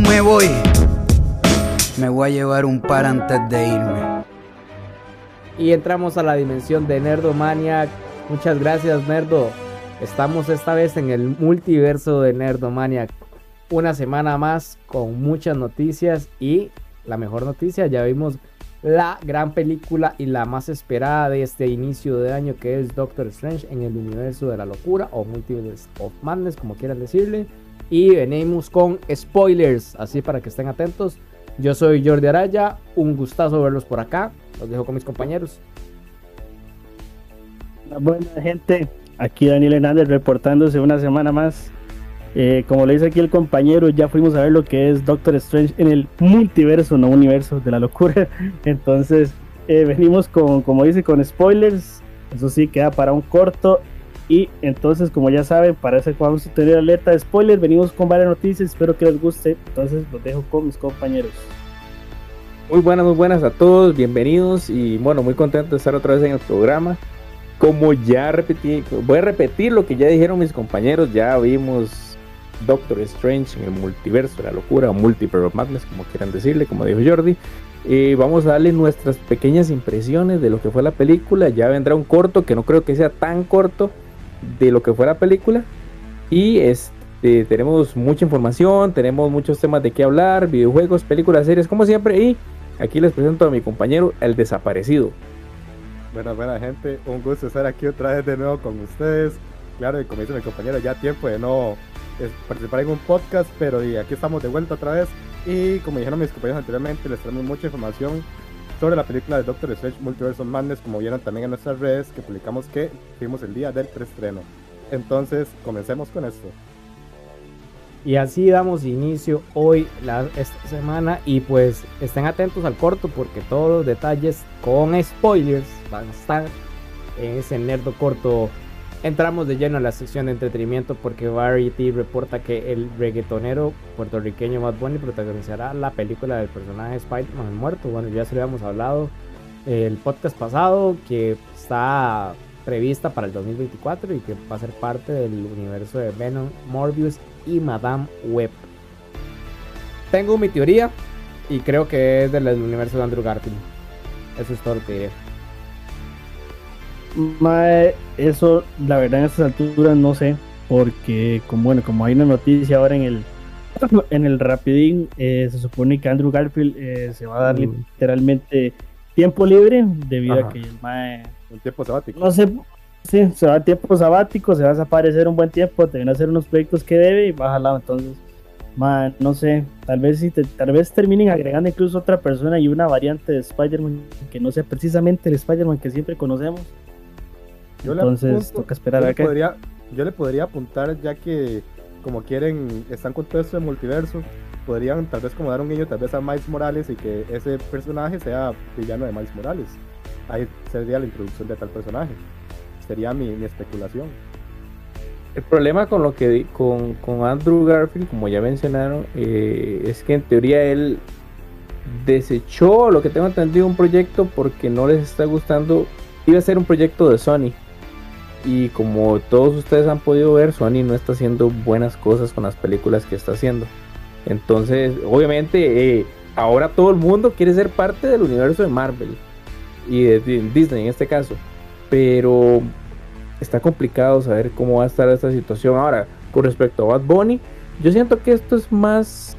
me voy, me voy a llevar un par antes de irme. Y entramos a la dimensión de Nerdomaniac. Muchas gracias, Nerdo. Estamos esta vez en el multiverso de Nerdomaniac. Una semana más con muchas noticias y la mejor noticia, ya vimos la gran película y la más esperada de este inicio de año que es Doctor Strange en el universo de la locura o Multiverse of Madness, como quieran decirle. Y venimos con spoilers, así para que estén atentos. Yo soy Jordi Araya, un gustazo verlos por acá. Los dejo con mis compañeros. Buena gente, aquí Daniel Hernández reportándose una semana más. Eh, como le dice aquí el compañero, ya fuimos a ver lo que es Doctor Strange en el multiverso, no universo de la locura. Entonces, eh, venimos con, como dice, con spoilers. Eso sí, queda para un corto. Y entonces, como ya saben, parece que vamos a tener alerta de spoilers. Venimos con varias noticias, espero que les guste. Entonces, los dejo con mis compañeros. Muy buenas, muy buenas a todos, bienvenidos y bueno, muy contento de estar otra vez en el programa. Como ya repetí, voy a repetir lo que ya dijeron mis compañeros, ya vimos Doctor Strange en el multiverso, la locura, o Multiverse of Madness, como quieran decirle, como dijo Jordi. Eh, vamos a darle nuestras pequeñas impresiones de lo que fue la película. Ya vendrá un corto, que no creo que sea tan corto, de lo que fue la película. Y este, tenemos mucha información, tenemos muchos temas de qué hablar, videojuegos, películas, series, como siempre. Y Aquí les presento a mi compañero, el desaparecido. Buenas, buena gente, un gusto estar aquí otra vez de nuevo con ustedes. Claro, y como dice mi compañero, ya tiempo de no participar en un podcast, pero aquí estamos de vuelta otra vez. Y como dijeron mis compañeros anteriormente, les traemos mucha información sobre la película de Doctor Strange Multiverse of Madness, como vieron también en nuestras redes, que publicamos que fuimos el día del preestreno. Entonces, comencemos con esto. Y así damos inicio hoy, esta semana. Y pues estén atentos al corto porque todos los detalles con spoilers van a estar en ese nerdo corto. Entramos de lleno a la sección de entretenimiento porque Variety reporta que el reggaetonero puertorriqueño Bad Bunny protagonizará la película del personaje Spider-Man muerto. Bueno, ya se lo habíamos hablado el podcast pasado que está prevista para el 2024 y que va a ser parte del universo de Venom, Morbius y Madame Web. Tengo mi teoría y creo que es del universo de Andrew Garfield. Eso es todo lo que diré. Eso la verdad en estas alturas no sé, porque como bueno, como hay una noticia ahora en el en el Rapidín, eh, se supone que Andrew Garfield eh, se va a dar mm. literalmente tiempo libre debido a que el Mae un tiempo sabático. No sé, Sí, se va a tiempo sabático, se va a desaparecer un buen tiempo, te van a hacer unos proyectos que debe y va a lado. Entonces, man, no sé, tal vez si tal vez terminen agregando incluso otra persona y una variante de Spider-Man que no sea precisamente el Spider-Man que siempre conocemos. Entonces, toca esperar a que. yo le podría apuntar, ya que, como quieren, están con todo esto de multiverso, podrían tal vez como dar un guiño tal vez a Miles Morales y que ese personaje sea villano de Miles Morales. Ahí sería la introducción de tal personaje sería mi, especulación. El problema con lo que con, con Andrew Garfield, como ya mencionaron, eh, es que en teoría él desechó, lo que tengo entendido, un proyecto porque no les está gustando. Iba a ser un proyecto de Sony. Y como todos ustedes han podido ver, Sony no está haciendo buenas cosas con las películas que está haciendo. Entonces, obviamente, eh, ahora todo el mundo quiere ser parte del universo de Marvel y de Disney en este caso pero está complicado saber cómo va a estar esta situación. Ahora, con respecto a Bad Bunny, yo siento que esto es más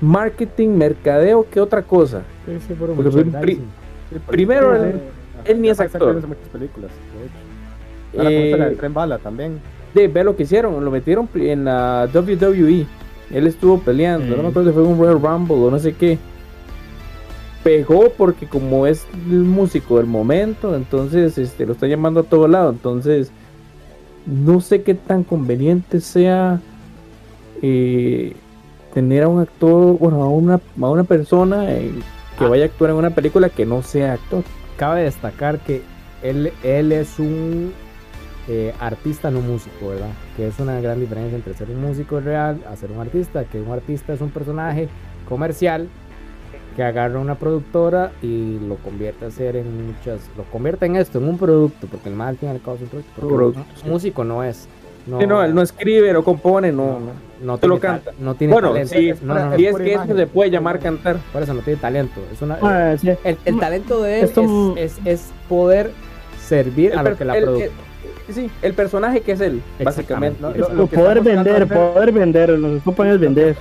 marketing, mercadeo que otra cosa. primero, él, ni es actor. muchas películas, de hecho. La tren bala también. De ver lo que hicieron, lo metieron en la WWE. Él estuvo peleando, no me acuerdo si fue un Royal Rumble o no sé qué pegó porque como es el músico del momento, entonces este, lo está llamando a todo lado. Entonces, no sé qué tan conveniente sea eh, tener a un actor, bueno, a una, a una persona eh, que vaya a actuar en una película que no sea actor. Cabe destacar que él, él es un eh, artista, no músico, ¿verdad? Que es una gran diferencia entre ser un músico real a ser un artista, que un artista es un personaje comercial que agarra una productora y lo convierte a ser en muchas, lo convierte en esto, en un producto, porque el mal al fin y al cabo es un producto. músico no es. No, no, él no escribe, no compone, no. no Te lo canta. no tiene Bueno, talento. sí, no, no, no, y es que eso imagen. se puede llamar cantar. por eso no tiene talento. Es una, Ah, sí. el, el talento de él Esto- es, es, es poder servir a El lo que la el- el- sí, el personaje que es él, básicamente. Lo- lo- lo poder vender, poder vender, lo que ocupan es vender.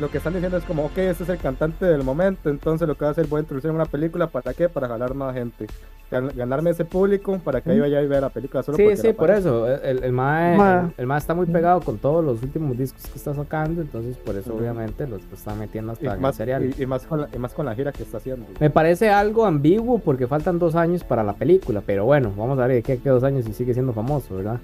Lo que están diciendo es como, ok, este es el cantante del momento, entonces lo que va a hacer voy a introducir en una película, ¿para qué? Para jalar más gente. Gan- Ganarme ese público para que ahí vaya y vea la película solo Sí, sí, por eso. El, el, mae, Ma. el, el mae está muy pegado con todos los últimos discos que está sacando, entonces por eso obviamente los está metiendo Y hasta en el más, serial. y, y más con la, y más con la gira que está haciendo. Me parece algo ambiguo porque faltan dos años para la película, pero bueno, vamos a ver de qué qué dos años y sigue siendo famoso, ¿verdad?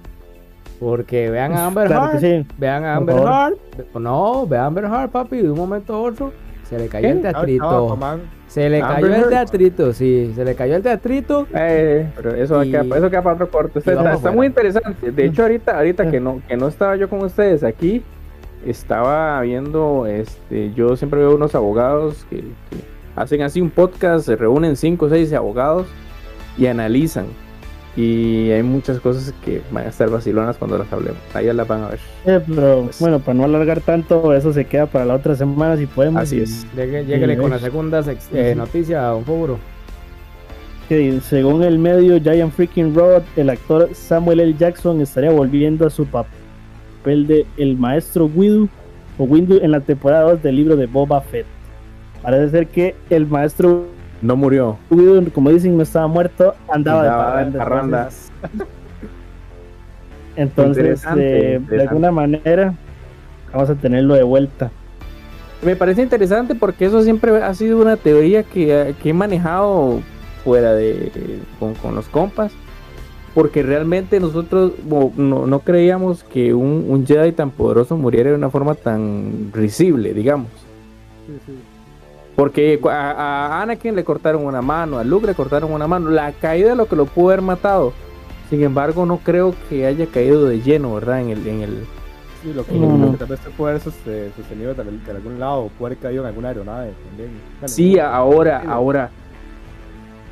Porque vean a Amber Claro que Heard, sí. vean a Amber ve- no, vean a Amber Heard, papi, de un momento a otro se le cayó ¿Qué? el teatrito, se le Amber cayó el teatrito, sí, se le cayó el teatrito. Eh, pero eso, Y- eso queda para otro corte. Está, muy interesante. De hecho, ahorita, ahorita que no, que no estaba yo con ustedes aquí, estaba viendo, este, yo siempre veo unos abogados que, que hacen así un podcast, se reúnen cinco o seis abogados y analizan. Y hay muchas cosas que van a estar vacilonas cuando las hablemos. Ahí ya las van a ver. Eh, pero Pues- bueno, para no alargar tanto, eso se queda para la otra semana si podemos. Así Y- es. Lléguele con la segunda eh, noticia, don Foburo. que según el medio Giant Freaking Road, el actor Samuel L. Jackson estaría volviendo a su papel de el maestro Windu o Windu en la temporada 2 del libro de Boba Fett. Parece ser que el maestro No murió. Como dicen, no estaba muerto, andaba, Andaba de de parranda. parrandas. Entonces, Interesante, eh, de alguna manera, vamos a tenerlo de vuelta. Me parece interesante porque eso siempre ha sido una teoría que, que he manejado fuera de con, con los compas. Porque realmente nosotros no, no creíamos que un, un Jedi tan poderoso muriera de una forma tan risible, digamos. sí, sí. Porque a, a Anakin le cortaron una mano, a Luke le cortaron una mano. La caída lo que lo pudo haber matado. Sin embargo, no creo que haya caído de lleno, ¿verdad? En el, en el, Sí, lo que, lo que tal vez se puede haber sostenido de, de algún lado, puede haber caído en alguna aeronave también. Bueno, Sí, ahora, ahora.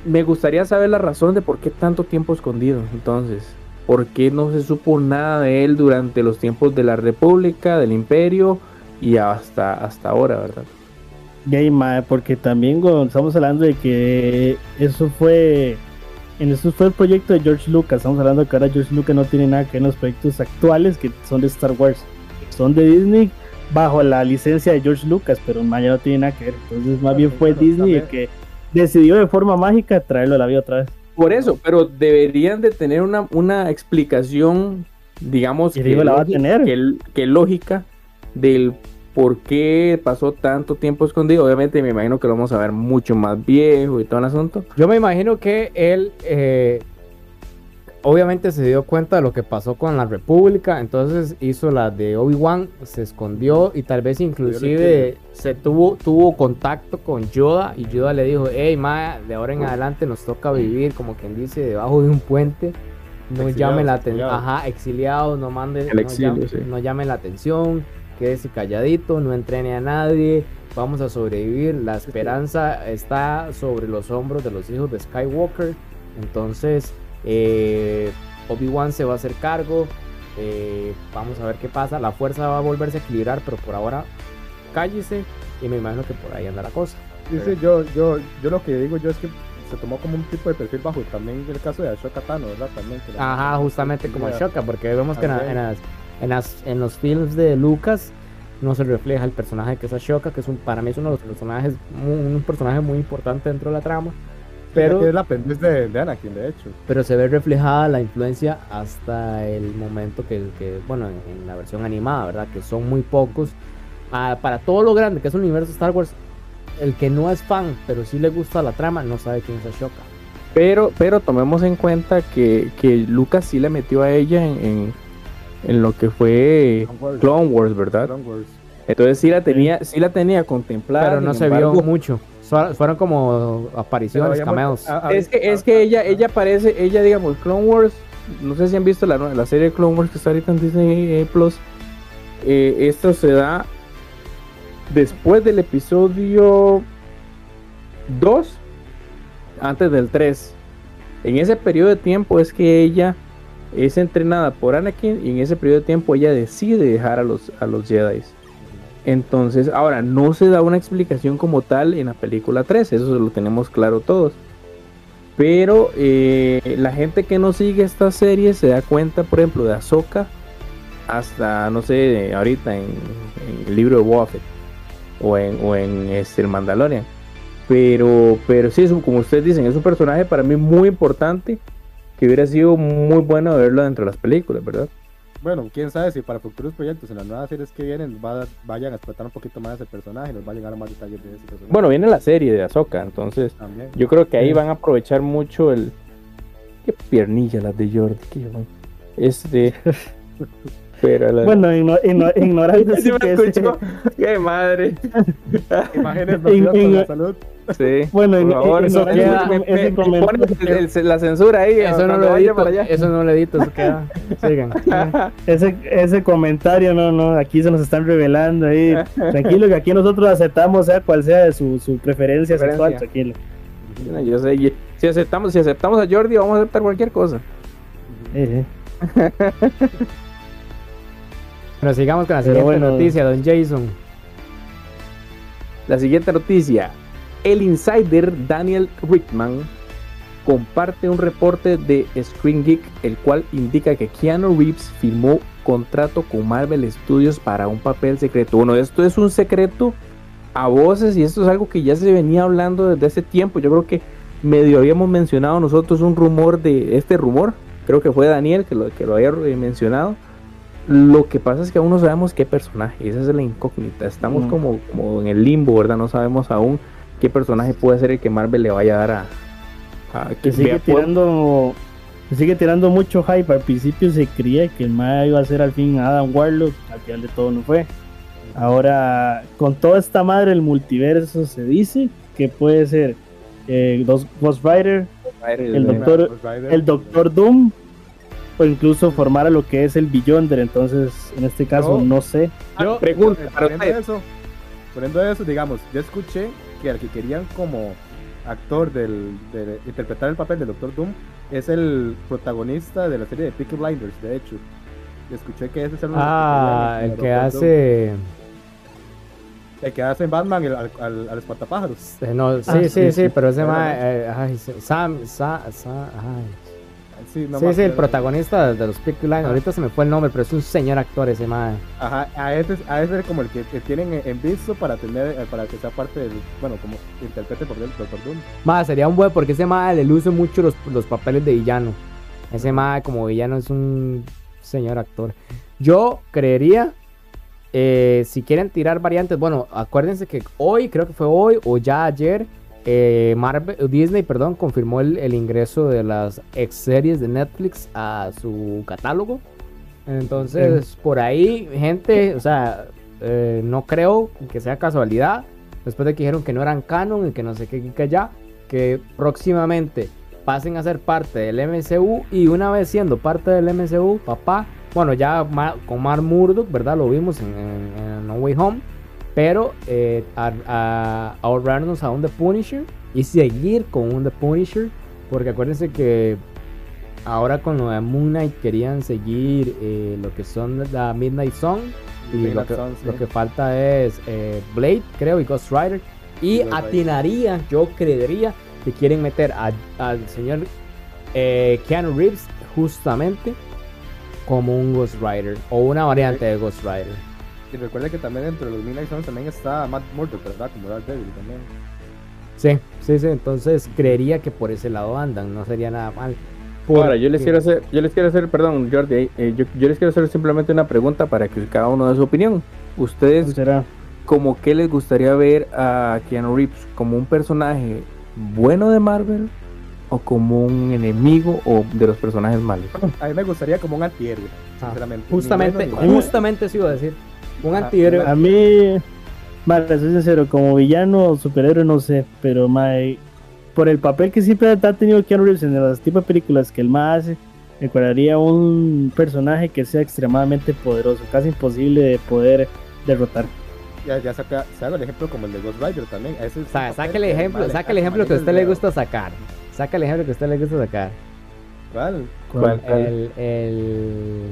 Me gustaría saber la razón de por qué tanto tiempo escondido. Entonces, ¿por qué no se supo nada de él durante los tiempos de la República, del Imperio y hasta, hasta ahora, verdad? Gay, mae, porque también estamos hablando de que eso fue en eso fue el proyecto de George Lucas. Estamos hablando que ahora George Lucas no tiene nada que ver en los proyectos actuales que son de Star Wars. Son de Disney bajo la licencia de George Lucas, pero mae, ya no tiene nada que ver. Entonces, más bien fue Disney el que decidió de forma mágica traerlo a la vida otra vez. Por eso, pero deberían de tener una, una explicación, digamos, Y digo, la va a lógica- tener. que, que lógica del por qué pasó tanto tiempo escondido. Obviamente me imagino que lo vamos a ver mucho más viejo y todo el asunto. Yo me imagino que él eh, obviamente se dio cuenta de lo que pasó con la República, entonces hizo la de Obi-Wan, se escondió y tal vez inclusive se tuvo, tuvo contacto con Yoda y Yoda le dijo, hey ma, de ahora en adelante nos toca vivir como quien dice debajo de un puente. No Exiliados, llame la atención, exiliados. ajá, exiliados, no mande, El no, exilio, llame, sí. no llame la atención, quédese calladito, no entrene a nadie, vamos a sobrevivir, la esperanza está sobre los hombros de los hijos de Skywalker, entonces eh, Obi-Wan se va a hacer cargo, eh, vamos a ver qué pasa, la fuerza va a volverse a equilibrar, pero por ahora cállese y me imagino que por ahí anda la cosa. Sí, sí, yo, yo, yo lo que digo yo es que se tomó como un tipo de perfil bajo. También el caso de Ashoka Tano, ¿verdad? También. que la- Ajá, justamente como Ya. Shoka, porque vemos que en, en las- en las- en los films de Lucas no se refleja el personaje que es Ashoka, que es un, para mí es uno de los personajes, un personaje muy importante dentro de la trama, Pero... es la aprendiz de, de Anakin, de hecho. pero se ve reflejada la influencia hasta el momento que, que, bueno, en, en la versión animada, ¿verdad? Que son muy pocos. Ah, para todo lo grande que es el universo Star Wars, el que no es fan, pero sí le gusta la trama, no sabe quién es Ashoka. Pero, pero tomemos en cuenta que, que Lucas sí le metió a ella en, en, en lo que fue Clone Wars. Clone Wars, ¿verdad? Clone Wars. Entonces sí la tenía, sí la tenía contemplada. Pero no se embargo, vio mucho. So- Fueron como apariciones, cameos. muerto- a- a- Es que, es a- que ella, ella aparece, ella digamos, Clone Wars, no sé si han visto la, la serie de Clone Wars que está ahorita en Disney eh, Plus. Eh, esto se da después del episodio 2, antes del 3. En ese periodo de tiempo es que ella es entrenada por Anakin y en ese periodo de tiempo ella decide dejar a los, a los Jedi. Entonces, ahora, no se da una explicación como tal en la película 3, eso lo tenemos claro todos. Pero eh, la gente que no sigue esta serie se da cuenta, por ejemplo, de Ahsoka hasta, no sé, ahorita en, el libro de Buffett o en, o en este, el Mandalorian. Pero, pero sí, como ustedes dicen, es un personaje para mí muy importante que hubiera sido muy bueno verlo dentro de las películas, ¿verdad? Bueno, quién sabe si para futuros proyectos en las nuevas series que vienen vayan a explotar un poquito más ese personaje, nos va a llegar a más detalles de ese personaje. Bueno, viene la serie de Ahsoka, entonces yo creo que ahí van a aprovechar mucho el. Qué piernilla las de Jordi, qué Este. Pero Bueno, ignorando sí me escuchó. ¡Qué madre! Imágenes la salud. Sí. Bueno, por favor, eso queda, ese comentario. la censura ahí. Eso no lo edito, eso no lo edito, eso queda. Sigan. Ese, ese comentario, no, no, aquí se nos están revelando ahí. Tranquilo, que aquí nosotros aceptamos, sea cual sea su, su preferencia, sexual, tranquilo. Yo sé, si aceptamos, si aceptamos a Jordi, vamos a aceptar cualquier cosa. Eh, Bueno, sigamos con la siguiente noticia, don Jason. La siguiente noticia. El insider Daniel Rickman comparte un reporte de Screen Geek, el cual indica que Keanu Reeves firmó contrato con Marvel Studios para un papel secreto. Bueno, esto es un secreto a voces y esto es algo que ya se venía hablando desde hace tiempo. Yo creo que medio habíamos mencionado nosotros un rumor de este rumor. Creo que fue Daniel que lo, que lo había mencionado lo que pasa es que aún no sabemos qué personaje, esa es la incógnita. Estamos como, como en el limbo, ¿verdad? No sabemos aún qué personaje puede ser el que Marvel le vaya a dar a. a que sigue tirando. Sigue tirando mucho hype. Al principio se creía que el Maya iba a ser al fin Adam Warlock, al final de todo no fue. Ahora, con toda esta madre el multiverso se dice que puede ser eh, Ghost Rider, el, doctor, el Doctor Doom o incluso formar a lo que es el Beyonder. Entonces, en este caso, no, sé. Yo, pregunto, por eso, eso, digamos, yo escuché que al que querían como actor del, de interpretar el papel del Doctor Doom es el protagonista de la serie de Peaky Blinders, de hecho. Escuché que ese es el Ah, el que hace. El que hace en Batman al, al, al espantapájaros. Eh, no, ah, sí, sí, sí, pero ese más. Eh, ay, Sam, Sam, Sam, ay. Sí, sí, el protagonista de los Peaky Line. Ahorita se me fue el nombre, pero es un señor actor ese man. Ajá, a ese, a ese es como el que, tienen en visto para tener, eh, para que sea parte del, bueno, como interprete por el Doctor Doom. Más, sería un buen porque ese man le luce mucho los, los papeles de villano. Ese man como villano es un señor actor. Yo creería, eh, si quieren tirar variantes, bueno, acuérdense que hoy, creo que fue hoy o ya ayer, eh, Marvel, Disney perdón, confirmó el, ingreso de las ex series de Netflix a su catálogo. Entonces, por ahí, gente, o sea, eh, no creo que sea casualidad. Después de que dijeron que no eran canon y que no sé qué, que ya, que próximamente pasen a ser parte del MCU y una vez siendo parte del MCU, papá, bueno, ya con Mar Murdock, ¿verdad? Lo vimos en No Way Home pero eh, a, ahorrarnos a un The Punisher y seguir con un The Punisher. Porque acuérdense que ahora con lo de Moon Knight querían seguir eh, lo que son la Midnight Song. Y lo que, falta es eh, Blade, creo, y Ghost Rider. Y atinaría, yo creería, que quieren meter al señor Keanu Reeves justamente como un Ghost Rider o una variante de Ghost Rider. Y recuerda que también dentro de los Midnight Suns también está Matt Murdock, ¿verdad? Como Dark Devil también. Sí, sí, sí. Entonces creería que por ese lado andan, no sería nada mal. Ahora, yo les quiero hacer, yo les quiero hacer, perdón, Jordi, eh, yo, les quiero hacer simplemente una pregunta para que cada uno dé su opinión. Ustedes, será? ¿como qué les gustaría ver a Keanu Reeves? ¿Como un personaje bueno de Marvel? ¿O como un enemigo o de los personajes malos? A mí me gustaría como un antihéroe, ah, sinceramente. Justamente, justamente eso iba a decir. Un antihéroe. A mí, vale, soy sincero, como villano o superhéroe no sé, pero my, por el papel que siempre ha tenido Keanu Reeves en los tipos de películas que él más hace, recuerdaría un personaje que sea extremadamente poderoso, casi imposible de poder derrotar. Ya, ya saca, saca el ejemplo como el de Ghost Rider también. saca el ejemplo, saca el ejemplo que a usted le gusta sacar. Saca el ejemplo que a usted le gusta sacar. ¿Cuál? ¿Cuál? El, el,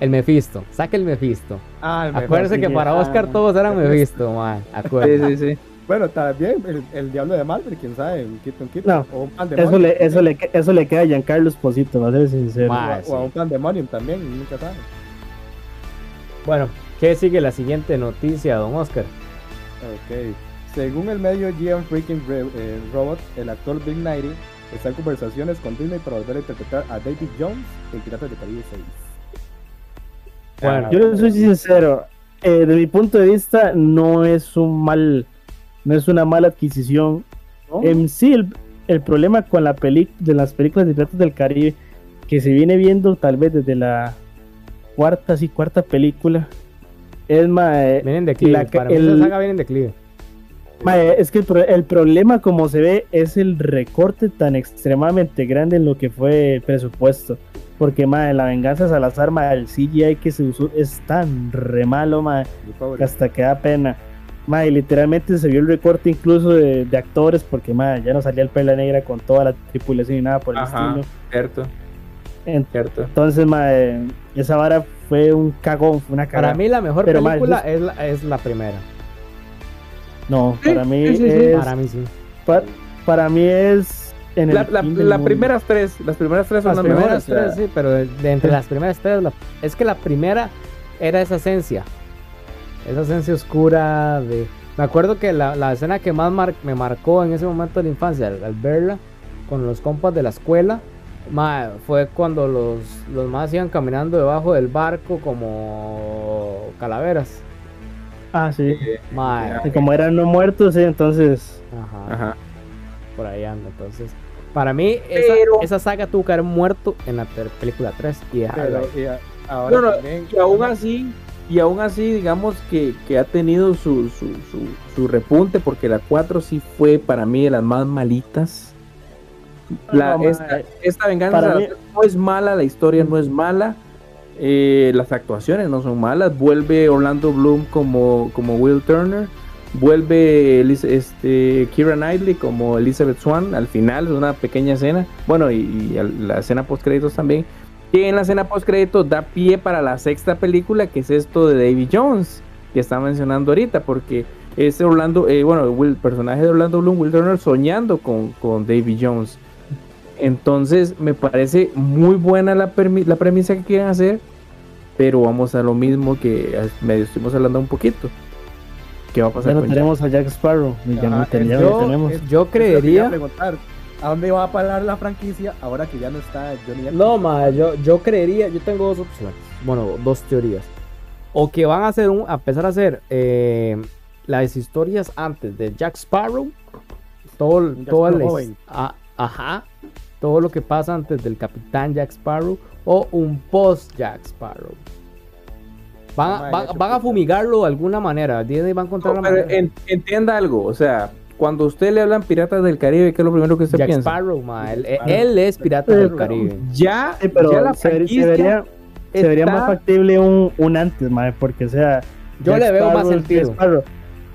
el Mephisto. Saca el Mephisto. Ah, el mejor, Acuérdese sí. que para Oscar todos eran Mephisto, man. Sí, Acuérdese. sí, sí. Bueno, también el, el diablo de Malver, quién sabe, un Keaton Keaton. No, o un Eso le, eso, le, eso le queda a Giancarlo Esposito, va a ser sincero. Ma. O a- o a un Pandemonium también, nunca sabe. Bueno, ¿qué sigue la siguiente noticia, don Oscar? Ok. Según el medio GM Freaking Re- eh, Robot, el actor Big Nighty está en conversaciones con Disney para volver a interpretar a David Jones en Piratas del Caribe 6. Bueno, Yo soy sincero, eh, de mi punto de vista no es un mal, no es una mala adquisición. ¿no? En sí, el, el problema con la peli de las películas de Piratas del Caribe, que se viene viendo tal vez desde la cuarta, sí, cuarta película, es más, vienen de declive. la Para el- saga viene en declive. es que el, el problema como se ve es el recorte tan extremadamente grande en lo que fue el presupuesto. Porque mae, la venganza de Salazar, mae, el CGI que se usó es tan re malo, pobre. que hasta que da pena. Mae, literalmente se vio el recorte incluso de, de actores porque mae, ya no salía el Perla Negra con toda la tripulación y nada por el Ajá. estilo. Cierto, En- cierto. Entonces, mae, esa vara fue un cagón, fue una Para cagada. mí la mejor Pero, película es- es la, es la primera. No, para mí sí, sí, sí. es Para mí sí. pa- para mí es en el La, la, fin del las mundo. primeras tres, las primeras tres son Las las, primeras mejores. tres, sí, pero de, de entre las primeras tres, la- es que la primera era esa esencia. Esa esencia oscura de... Me acuerdo que la, la escena que más mar- me marcó en ese momento de la infancia, al, al verla con los compas de la escuela, ma, fue cuando los, los más iban caminando debajo del barco como calaveras. Ah, sí. Ma, Y como eran no muertos, sí, entonces. ajá, Ajá. por ahí anda. Entonces, para mí, esa, Pero- esa saga tuvo que haber muerto en la película 3 y dejarla y a- ahora No, no, también. y aún así, y aún así, digamos que, que ha tenido su, su, su, su repunte, porque la 4 sí fue para mí de las más malitas. La, No, esta, esta venganza para mí- no es mala, la historia no es mala, eh, las actuaciones no son malas. Vuelve Orlando Bloom como, como Will Turner, vuelve este, Kira Knightley como Elizabeth Swan al final, es una pequeña escena. Bueno, y, la escena post créditos también. Y en la escena post créditos da pie para la sexta película, que es esto de Davy Jones, que está mencionando ahorita, porque ese Orlando, eh, bueno, el personaje de Orlando Bloom, Will Turner, soñando con, con Davy Jones. Entonces me parece muy buena la, la premisa que quieren hacer, pero vamos a lo mismo que medio estuvimos hablando un poquito. ¿Qué va a Ya pasar no con Jack? tenemos a Jack Sparrow. y ya no ya no yo- tenemos. es- Yo creería. preguntar, ¿A dónde va a parar la franquicia ahora que ya no está Johnny Depp? No, ma, yo, yo creería, yo tengo dos opciones. Bueno, dos teorías. O que van a hacer un, a empezar a hacer eh, las historias antes de Jack Sparrow. Todo, Jack Sparrow joven. a- ajá. Todo lo que pasa antes del Capitán Jack Sparrow. O un post Jack Sparrow. Van, a- van- van a fumigarlo de alguna manera. Disney va a encontrar No, la pero manera. en- entienda algo, o sea, cuando usted le hablan Piratas del Caribe, ¿qué es lo primero que usted Jack piensa? Sparrow, ma, Él, él es pirata del Caribe. Ya, Sí, pero ya la se, vería, se vería más factible un, un antes, mae, porque o sea. Yo Jack le veo más Sparrow sentido. Jack Sparrow.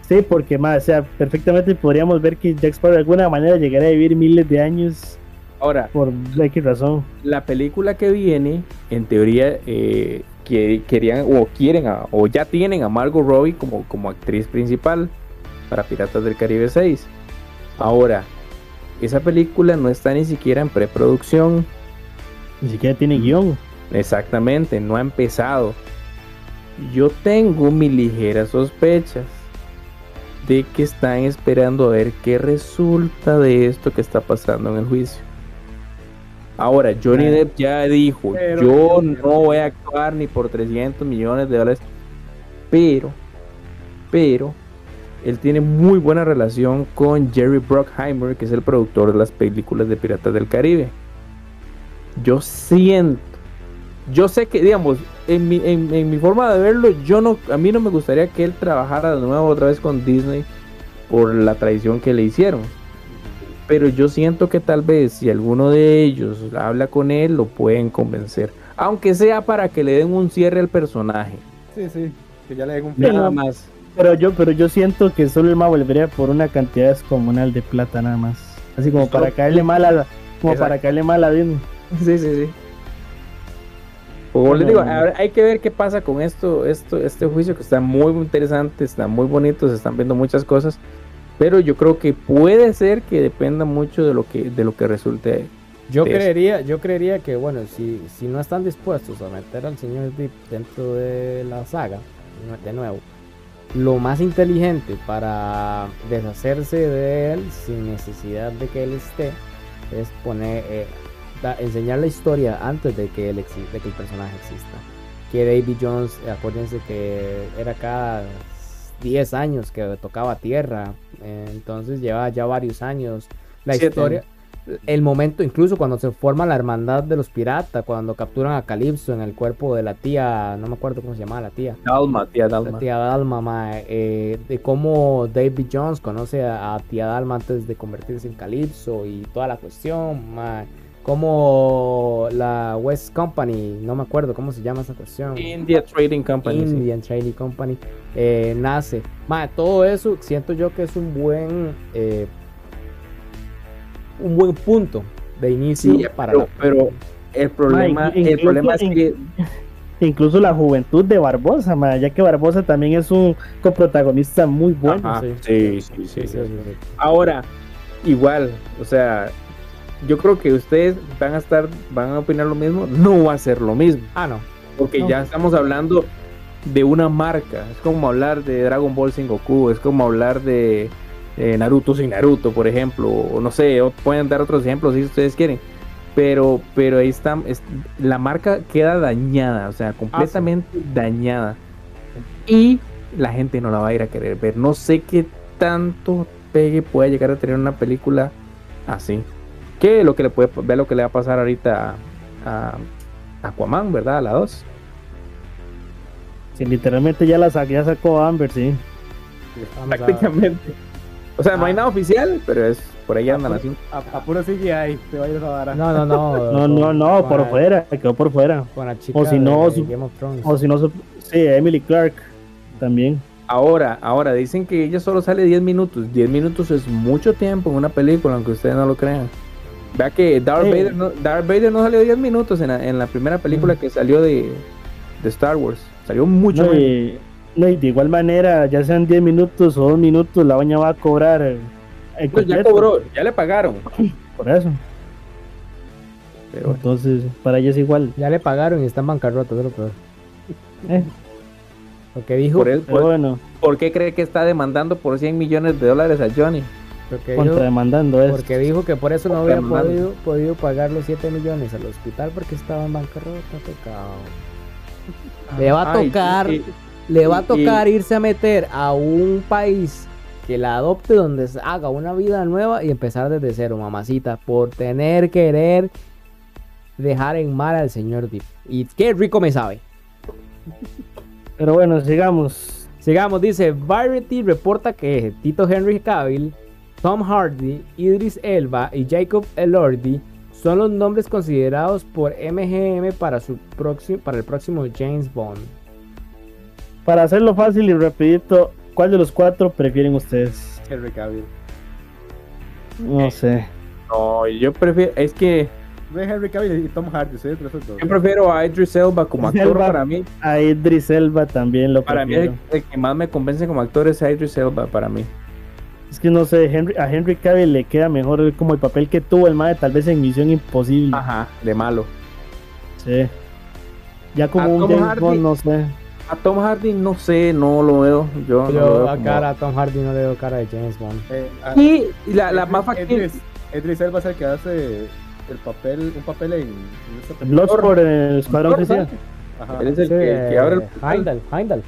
Sí, porque mae, o sea, perfectamente podríamos ver que Jack Sparrow de alguna manera llegaría a vivir miles de años Ahora, por X razón. la película que viene, en teoría, eh, que querían o quieren a- o ya tienen a Margot Robbie como, como actriz principal para Piratas del Caribe 6. Ahora, esa película no está ni siquiera en preproducción. Ni siquiera tiene guion. Exactamente, no ha empezado. Yo tengo mis ligeras sospechas de que están esperando a ver qué resulta de esto que está pasando en el juicio. Ahora, Johnny. Depp ya dijo, Pero- yo no voy a actuar ni por 300 millones de dólares, pero, pero, él tiene muy buena relación con Jerry Bruckheimer, que es el productor de las películas de Piratas del Caribe. Yo siento, yo sé que, digamos, en mi, en, en mi forma de verlo, yo no, a mí no me gustaría que él trabajara de nuevo otra vez con Disney por la traición que le hicieron. Pero yo siento que tal vez si alguno de ellos habla con él, lo pueden convencer. Aunque sea para que le den un cierre al personaje. Sí, sí. Que ya le den un Pero- Nada más. Pero yo, pero yo siento que solo el ma volvería por una cantidad descomunal de plata nada más. Así como para caerle mal a como Exacto. para caerle mal a Disney. Sí, sí, sí. Como les digo, ahora hay que ver qué pasa con esto, esto, este juicio que está muy interesante, está muy bonito, se están viendo muchas cosas, pero yo creo que puede ser que dependa mucho de lo que, de lo que resulte. Yo creería, yo creería que bueno, si, si no están dispuestos a meter al señor Deep dentro de la saga, de nuevo, lo más inteligente para deshacerse de él sin necesidad de que él esté es poner eh, da- enseñar la historia antes de que él de que el personaje exista. Que David Jones, acuérdense que era cada 10 años que tocaba tierra, entonces lleva ya varios años. La Siete historia el momento, incluso cuando se forma la hermandad de los piratas, cuando capturan a Calypso en el cuerpo de la tía, no me acuerdo cómo se llamaba la tía, Dalma, tía la Dalma. tía Dalma, mae, eh, de cómo David Jones conoce a, a tía Dalma antes de convertirse en Calypso y toda la cuestión, mae, como la West Company, no me acuerdo cómo se llama esa cuestión. India Trading Company. sí. Indian Trading Company eh, nace. Mae, todo eso siento yo que es un buen eh, un buen punto de inicio Sí, para pero, la- pero el problema, Ma, el problema es que Incluso la juventud de Barbosa, ma, ya que Barbosa también es un coprotagonista muy bueno. Ajá, sí. sí, sí, sí, Sí, sí, sí. sí, sí. Ahora, igual, o sea, yo creo que ustedes van a estar, van a opinar lo mismo, no va a ser lo mismo, Ah, no. porque No. ya estamos hablando de una marca, es como hablar de Dragon Ball sin Goku, es como hablar de Naruto sin Naruto, por ejemplo, o no sé, o pueden dar otros ejemplos si ustedes quieren. Pero, pero ahí está, es- la marca queda dañada, o sea, completamente dañada. Y la gente no la va a ir a querer ver. No sé qué tanto pegue puede llegar a tener una película así. Que lo que le puede ver lo que le va a pasar ahorita a, a Aquaman, ¿verdad? A la 2. Sí, literalmente ya la sa- ya sacó Amber, sí. Prácticamente. O sea, no hay Ah. nada oficial, pero es por ahí andan así. A, a puro CGI te va a ir esa vara. No, no, no. No, no, por la- fuera, quedó por fuera. Con la chica O si no, de su- Game of Thrones. O si no, su- sí, Emily Clark también. Ahora, ahora dicen que ella solo sale 10 minutos. 10 minutos es mucho tiempo en una película, aunque ustedes no lo crean. Vea que Darth, Sí. Vader, no, Darth Vader no salió 10 minutos en la, en la primera película que salió de, de Star Wars. Salió mucho No, menos. y, no, y de igual manera, ya sean 10 minutos o 2 minutos, la baña va a cobrar el Pues ya cobró, ya le pagaron. Por eso. Pero bueno. Entonces, para ella es igual. Ya le pagaron y está en bancarrota, es lo peor. Eh, Porque dijo, por, él, pero por, bueno, ¿por qué cree que está demandando por 100 millones de dólares a Johnny? Porque contrademandando es. porque dijo que por eso no había podido, podido pagar los 7 millones al hospital porque estaba en bancarrota, pecado. Le va a Ay, tocar, y- le va a y- tocar irse a meter a un país que la adopte donde se haga una vida nueva y empezar desde cero, mamacita, por tener querer dejar en mal al señor Deep. Y qué rico me sabe. Pero bueno, sigamos. Sigamos, dice Variety reporta que Tito Henry Cavill, Tom Hardy, Idris Elba y Jacob Elordi son los nombres considerados por MGM para, su próximo, para el próximo James Bond. Para hacerlo fácil y rapidito, ¿cuál de los cuatro prefieren ustedes? Henry Cavill. No sé. No, yo prefiero, es que Ve Henry Cavill y Tom Hardy, dos. yo prefiero a Idris Elba como actor Elba. para mí. A Idris Elba también lo Para mí el, el que más me convence como actor es Idris Elba para mí. Es que no sé, Henry, a Henry Cavill le queda mejor como el papel que tuvo el mae, tal vez en Misión Imposible. Ajá, de malo. Sí. Ya como A un Tom James Hardy- Bond, no sé. A Tom Hardy no sé, no lo veo. Yo, no lo Yo veo a como- cara a Tom Hardy no le veo cara de James Bond. Eh, Y la, la Idris- más factible. Idris Elba es el que hace el papel, un papel en, en. Bloodsport en el Escuadrón Suicida. Ajá. Él es el Sí, que, que abre el. eh, Heimdall, Heimdall.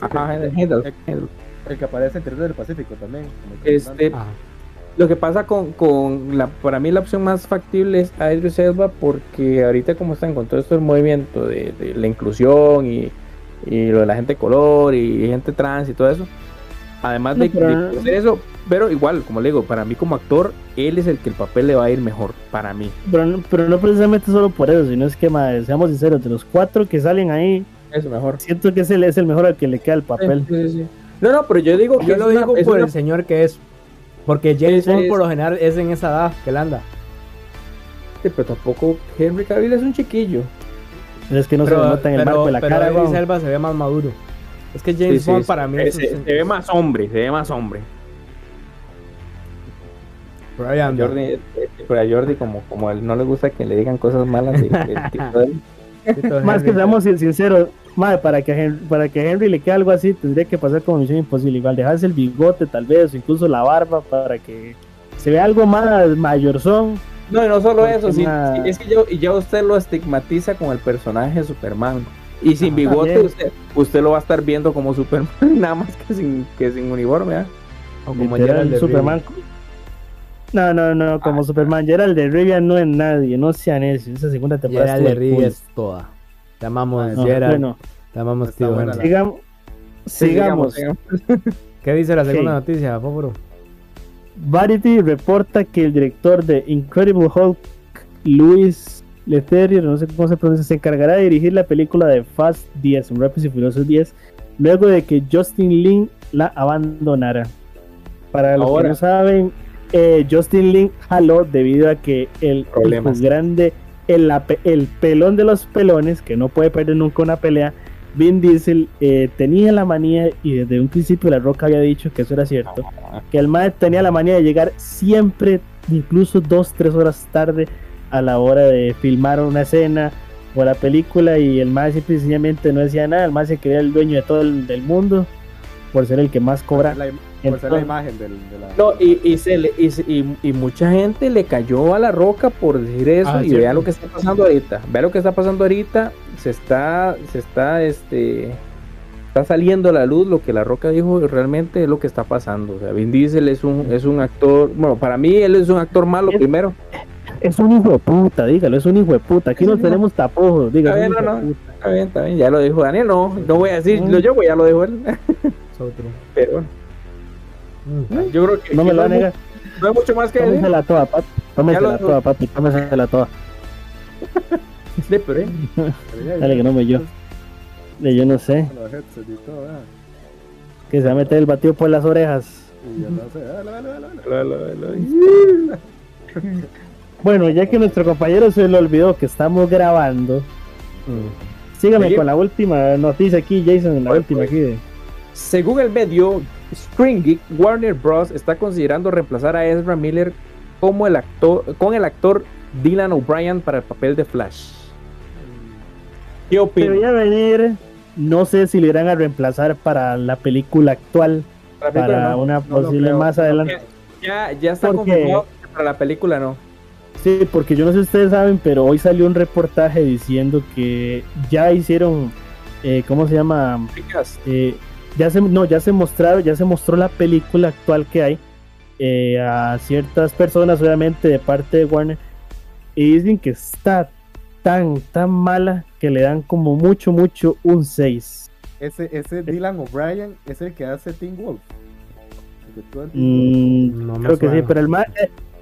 Ajá, Heimdall, Heimdall. El que aparece en Tierra del Pacífico también. Este. Lo que pasa con, con la, para mí la opción más factible es a Idris Elba porque ahorita como están con todo esto el movimiento de, de la inclusión y, y lo de la gente de color y gente trans y todo eso, además de, de hacer eso, pero igual, como le digo, para mí como actor, él es el que el papel le va a ir mejor, para mí. Pero, no- pero no precisamente solo por eso, sino es que, mae, seamos sinceros, de los cuatro que salen ahí, Es mejor. siento que es el, es el mejor al que le queda el papel. Sí, sí, sí. No, no, pero yo digo que Yo es lo una- digo es por una- el señor que es. Porque James Bond es- por lo general es en esa edad que él anda. Sí, pero tampoco Henry Cavill es un chiquillo. Pero es que no se le nota en el marco de la pero cara, weón. Elba se ve más maduro. Es que James Sí, Bond sí. para mí se, es se- se ve más hombre, se ve más hombre. Por ahí anda. Jordi, eh, pero a Jordi como, como a él no le gusta que le digan cosas malas de- de. Tito Más que seamos sin- sinceros, madre, para que, a Henry, para que Henry le quede algo así, tendría que pasar como misión imposible. Igual dejarse el bigote, tal vez, o incluso la barba, para que se vea algo más mayorzón. No, y no solo eso, sí, una- es que ya, ya usted lo estigmatiza con el personaje de Superman. Y sin bigote usted, usted lo va a estar viendo como Superman, nada más que sin, que sin uniforme. ¿ah? O como Literal, de Superman. No, no, no, como Superman. Gerald de Rivia no es nadie, no sea necio. Esa segunda temporada. Gerald de Rivia es toda. Te amamos, Ah, No, Gerald. bueno, Te amamos, tío la- sigamos. Sí, Sigamos. sigamos. ¿Qué dice la segunda noticia, Fóforo? Variety reporta que el director de Incredible Hulk, Luis Leterrier, no sé cómo se pronuncia, se encargará de dirigir la película de Fast 10, un Rápidos y Furiosos 10, luego de que Justin Lin la abandonara. Para los Ahora. que no saben, eh, Justin Lin jaló debido a que el Problemas. grande, el, el pelón de los pelones, que no puede perder nunca una pelea, Vin Diesel eh, tenía la manía, y desde un principio La Roca había dicho que eso era cierto, que el mae tenía la manía de llegar siempre, incluso dos, tres horas tarde a la hora de filmar una escena o la película y el mae simple y sencillamente no decía nada, el mae se creía el dueño de todo el del mundo por ser el que más cobra. La im- por ser la Entonces- imagen del, de la. No, y, y, se le- y, y- y mucha gente le cayó a la roca por decir eso Ah, y cierto. vea lo que está pasando ahorita. Vea lo que está pasando ahorita. Se está, se está, este, está saliendo a la luz lo que la roca dijo realmente es lo que está pasando. O sea, Vin Diesel es un, es un actor, bueno, para mí él es un actor malo Es- primero. Es un hijo de puta, dígalo, es un hijo de puta. Aquí no Sí, tenemos tapujos, dígalo. A es ver, un hijo no. Está bien, está bien, ya lo dijo Daniel, no, no voy a decirlo yo, pues ya lo dijo él. Pero bueno. Yo creo que No me lo va a hay no hay mucho más que decir. Tómesela toda, papi. Tómesela toda, papi. Tómesela toda. Sí, pero, eh, Dale que no me yo. De yo no sé. Que se va a meter el batido por las orejas. Y yo no sé. Dale, dale, dale, dale. lo- lo- lo- Bueno, ya que nuestro compañero se le olvidó que estamos grabando, Mm. sígame Sí. con la última noticia aquí, Jason, la última pues. aquí de. Según el medio Screen Geek, Warner Bros. está considerando reemplazar a Ezra Miller como el actor, con el actor Dylan O'Brien para el papel de Flash. ¿Qué opinas? veía venir, no sé si le irán a reemplazar para la película actual, Para la película para no. una no posible más adelante. Ya, ya está confirmado que para la película no. Sí, porque yo no sé si ustedes saben, pero hoy salió un reportaje diciendo que ya hicieron, eh, ¿cómo se llama? Eh, ya se, no, ya se mostraron, ya se mostró la película actual que hay eh, a ciertas personas, obviamente de parte de Warner, y dicen que está tan, tan mala que le dan como mucho, mucho un 6. Ese, ese Dylan O'Brien es el que hace Teen Wolf. Mm, No creo que sí, pero el más,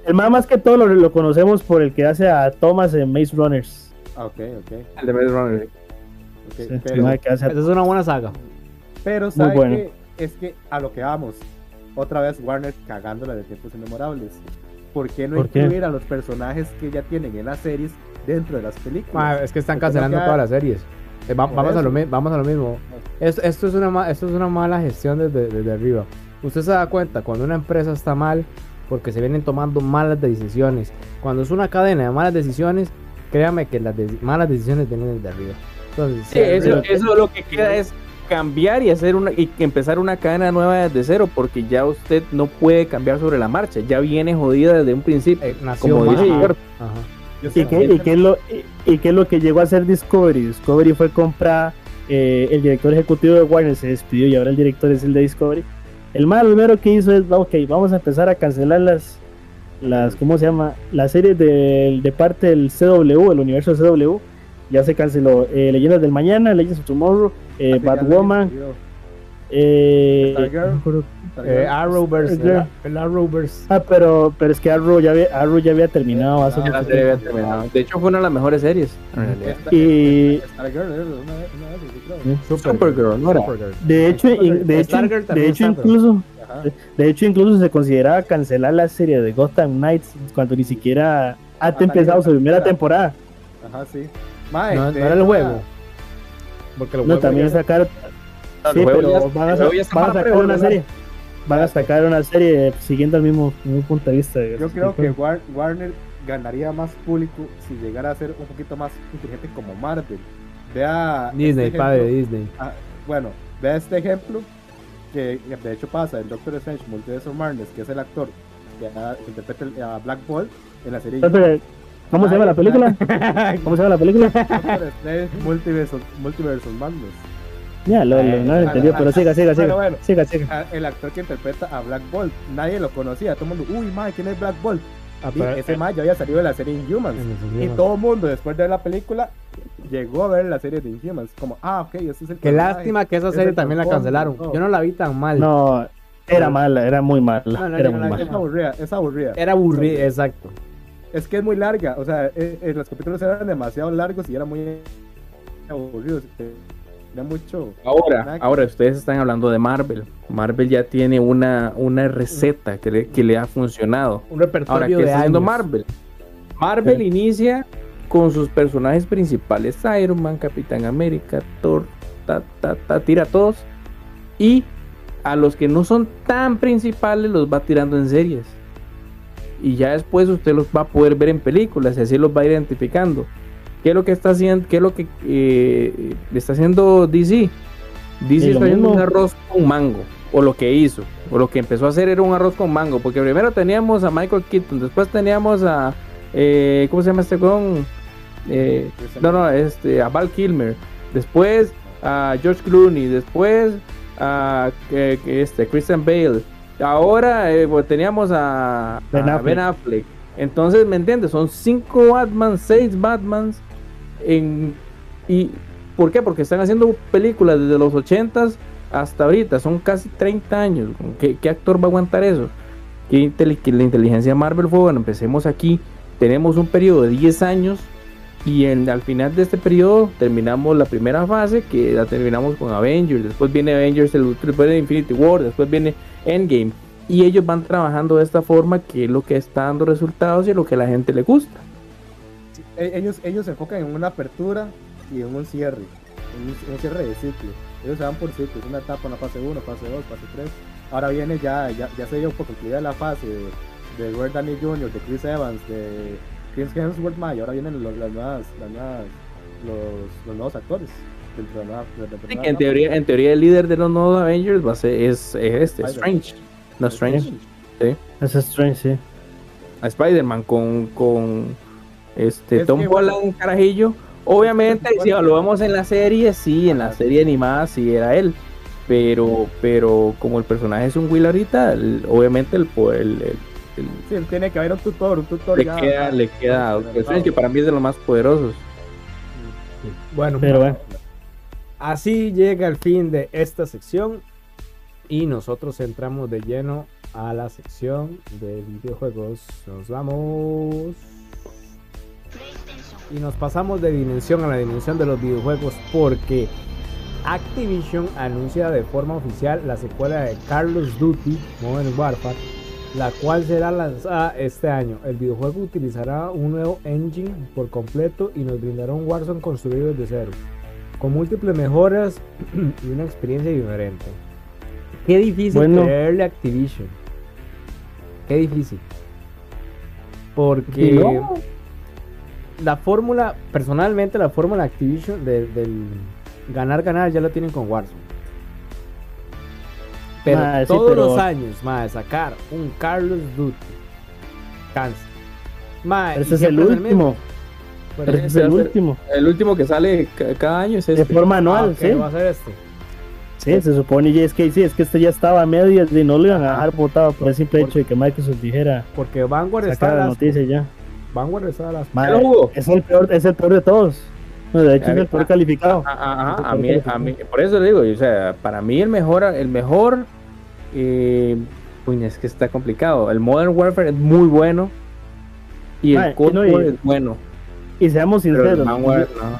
el más más que todo lo, lo conocemos por el que hace a Thomas en Maze Runners. Ah, ok, ok. El de Maze Runner. ok, Sí, el pero, mae que hace a- Esa es una buena saga. Pero ¿sabe bueno. qué? Es que a lo que vamos. Otra vez Warner cagándola de tiempos inmemorables. ¿Por qué no ¿Por qué? incluir a los personajes que ya tienen en las series dentro de las películas? Ma, es que están no cancelando todas las series. Eh, va- vamos, a lo, vamos a lo mismo. Esto, esto, es una, esto es una mala gestión desde, desde arriba. Usted se da cuenta cuando una empresa está mal porque se vienen tomando malas decisiones. Cuando es una cadena de malas decisiones, créame que las de- malas decisiones vienen desde arriba. Entonces, Sí, eso, arriba- eso lo que queda es cambiar y hacer una y empezar una cadena nueva desde cero porque ya usted no puede cambiar sobre la marcha ya viene jodida desde un principio eh, nació como dice Ajá, ajá. ¿Y qué, y qué es lo, y, y qué es lo que llegó a hacer Discovery? Discovery fue comprada, eh, el director ejecutivo de Warner se despidió y ahora el director es el de Discovery. El más primero que hizo es, ok, vamos a empezar a cancelar las, las ¿cómo se llama? Las series de, de parte del CW, el universo CW. Ya se canceló eh, Leyendas del Mañana, Legends of Tomorrow, eh, Ah, Batwoman, eh, acuerdo Eh, Arrowverse, Girl. el, el Arrowverse. Ah, pero, pero es que Arrow ya había, Arrow ya había terminado hace Ah, había terminado. de hecho fue una de las mejores series en Y-. Supergirl, ¿no era? Supergirl. De hecho, in- de hecho, de hecho incluso, de hecho incluso se consideraba cancelar la serie de Gotham Knights cuando ni siquiera Antes empezado su primera temporada. Ajá, sí. Mae, No, no era el juego. Porque el No, juego también ya- sacaron. el Sí, juego pero ya- van a, el juego ya está van a más sacar una serie. Van a sacar una serie siguiendo el mismo, mismo punto de vista. Yo creo que War- Warner ganaría más público si llegara a ser un poquito más inteligente como Marvel. Vea. Disney, este padre, Disney. Ah, bueno, vea este ejemplo que de hecho pasa en Doctor Strange Multiverse of Madness, que es el actor que, ah, interpreta a Black Bolt en la serie ¿Cómo se llama la película? ¿Cómo se llama la película? Multiverse of Madness. Ya, lo, lo- no lo entendí, pero siga, siga, siga. Bueno, bueno. Siga, siga. El actor que interpreta a Black Bolt, nadie lo conocía, todo el mundo, uy, madre, ¿quién es Black Bolt? Ah, Y ese mae ya había salido de la serie Inhumans. Y todo el mundo, después de ver la película, llegó a ver la serie de Inhumans. Como, ah, ok, ese es el Qué lástima que esa es serie también la cancelaron. Yo no la vi tan mal. No, era mala, era muy mala. No, no, era muy la- mala. Es aburrida, es aburrida. Era aburrida, exacto. Es que es muy larga, o sea, eh, eh, los capítulos eran demasiado largos y eran muy aburridos. Era mucho. Ahora, ahora ustedes están hablando de Marvel. Marvel ya tiene una, una receta que le, que le ha funcionado. Un repertorio Ahora, ¿qué de está haciendo. Marvel? Marvel inicia con sus personajes principales, Iron Man, Capitán América, Thor, ta, ta, ta, tira a todos. Y a los que no son tan principales los va tirando en series. Y ya después usted los va a poder ver en películas y así los va identificando. ¿Qué es lo que está haciendo? ¿Qué es lo que eh, está haciendo DC? DC está haciendo un arroz con mango. O lo que hizo. O lo que empezó a hacer era un arroz con mango. Porque primero teníamos a Michael Keaton. Después teníamos a. eh, ¿Cómo se llama este con? Eh, no, no, este, a Val Kilmer. Después a George Clooney. Después a eh, este, Christian Bale. Ahora eh, pues, teníamos a, Ben a Affleck. Ben Affleck. Entonces, ¿me entiendes? Son cinco Batman, seis Batmans. En, ¿Y por qué? Porque están haciendo películas desde los 80s hasta ahorita. Son casi 30 años. ¿Qué, qué actor va a aguantar eso? ¿Qué inteli- que la inteligencia Marvel fue? Bueno, empecemos aquí. Tenemos un periodo de 10 años. Y en, al final de este periodo terminamos la primera fase, que la terminamos con Avengers. Después viene Avengers, el, después viene Infinity War, después viene Endgame. Y ellos van trabajando de esta forma, que es lo que está dando resultados y lo que a la gente le gusta. E- Ellos, ellos se enfocan en una apertura y en un cierre. En un, un cierre de ciclo. Ellos se van por ciclos. Una etapa, una fase 1, fase 2, fase 3. Ahora viene ya, ya, ya se dio por concluida la fase de, de Robert Downey Jr., de Chris Evans, de Chris Hemsworth, ma, y ahora vienen los, las nuevas, las nuevas, los, los nuevos actores. dentro de la nueva- de- de la Sí, nueva que en teoría, en teoría el líder de los nuevos Avengers va a ser es, es este, Strange. No Strange. Es strange, sí. A Spider-Man con, con este Es Tom que, bueno, Holland carajillo. Obviamente, si vemos en la serie, sí, en la serie animada sí era él. Pero, pero como el personaje es un Will ahorita, el- obviamente el, el- el- Sí, tiene que haber un tutor, un tutor le ya. queda, le queda que para mí es de los más poderosos. Bueno, Pero bueno, así llega el fin de esta sección y nosotros entramos de lleno a la sección de videojuegos. Nos vamos. Y nos pasamos de dimensión a la dimensión de los videojuegos porque Activision anuncia de forma oficial la secuela de Carlos Duty Modern Warfare, la cual será lanzada este año. El videojuego utilizará un nuevo engine por completo y nos brindará un Warzone construido desde cero, con múltiples mejoras y una experiencia diferente. Qué difícil Bueno. creerle Activision. Qué difícil. Porque no. la fórmula, personalmente la fórmula Activision de- del ganar, ganar ya la tienen con Warzone. Pero Ma, sí, todos pero- los años, más sacar un Carlos Duty cansa. Ma, Pero y ese es el último. Ese es el último. El último que sale ca- cada año es De este. forma Ah, anual, ok, sí. va a ser este. Sí, se supone. Y es que sí, es que este ya estaba a medias y no lo iban a dejar votado por el simple hecho de que Microsoft dijera Porque Vanguard está a la las noticia ya. Vanguard está a las Madre, es el peor, es el peor de todos. No, de hecho es el peor Ah, calificado. Ah, ah, ah, a, mí, a mí, por eso le digo, o sea, para mí el mejor, el mejor, eh, uy, es que está complicado. El Modern Warfare es muy bueno y el Cold no, y- War es bueno, Y seamos sinceros, Vanguard no.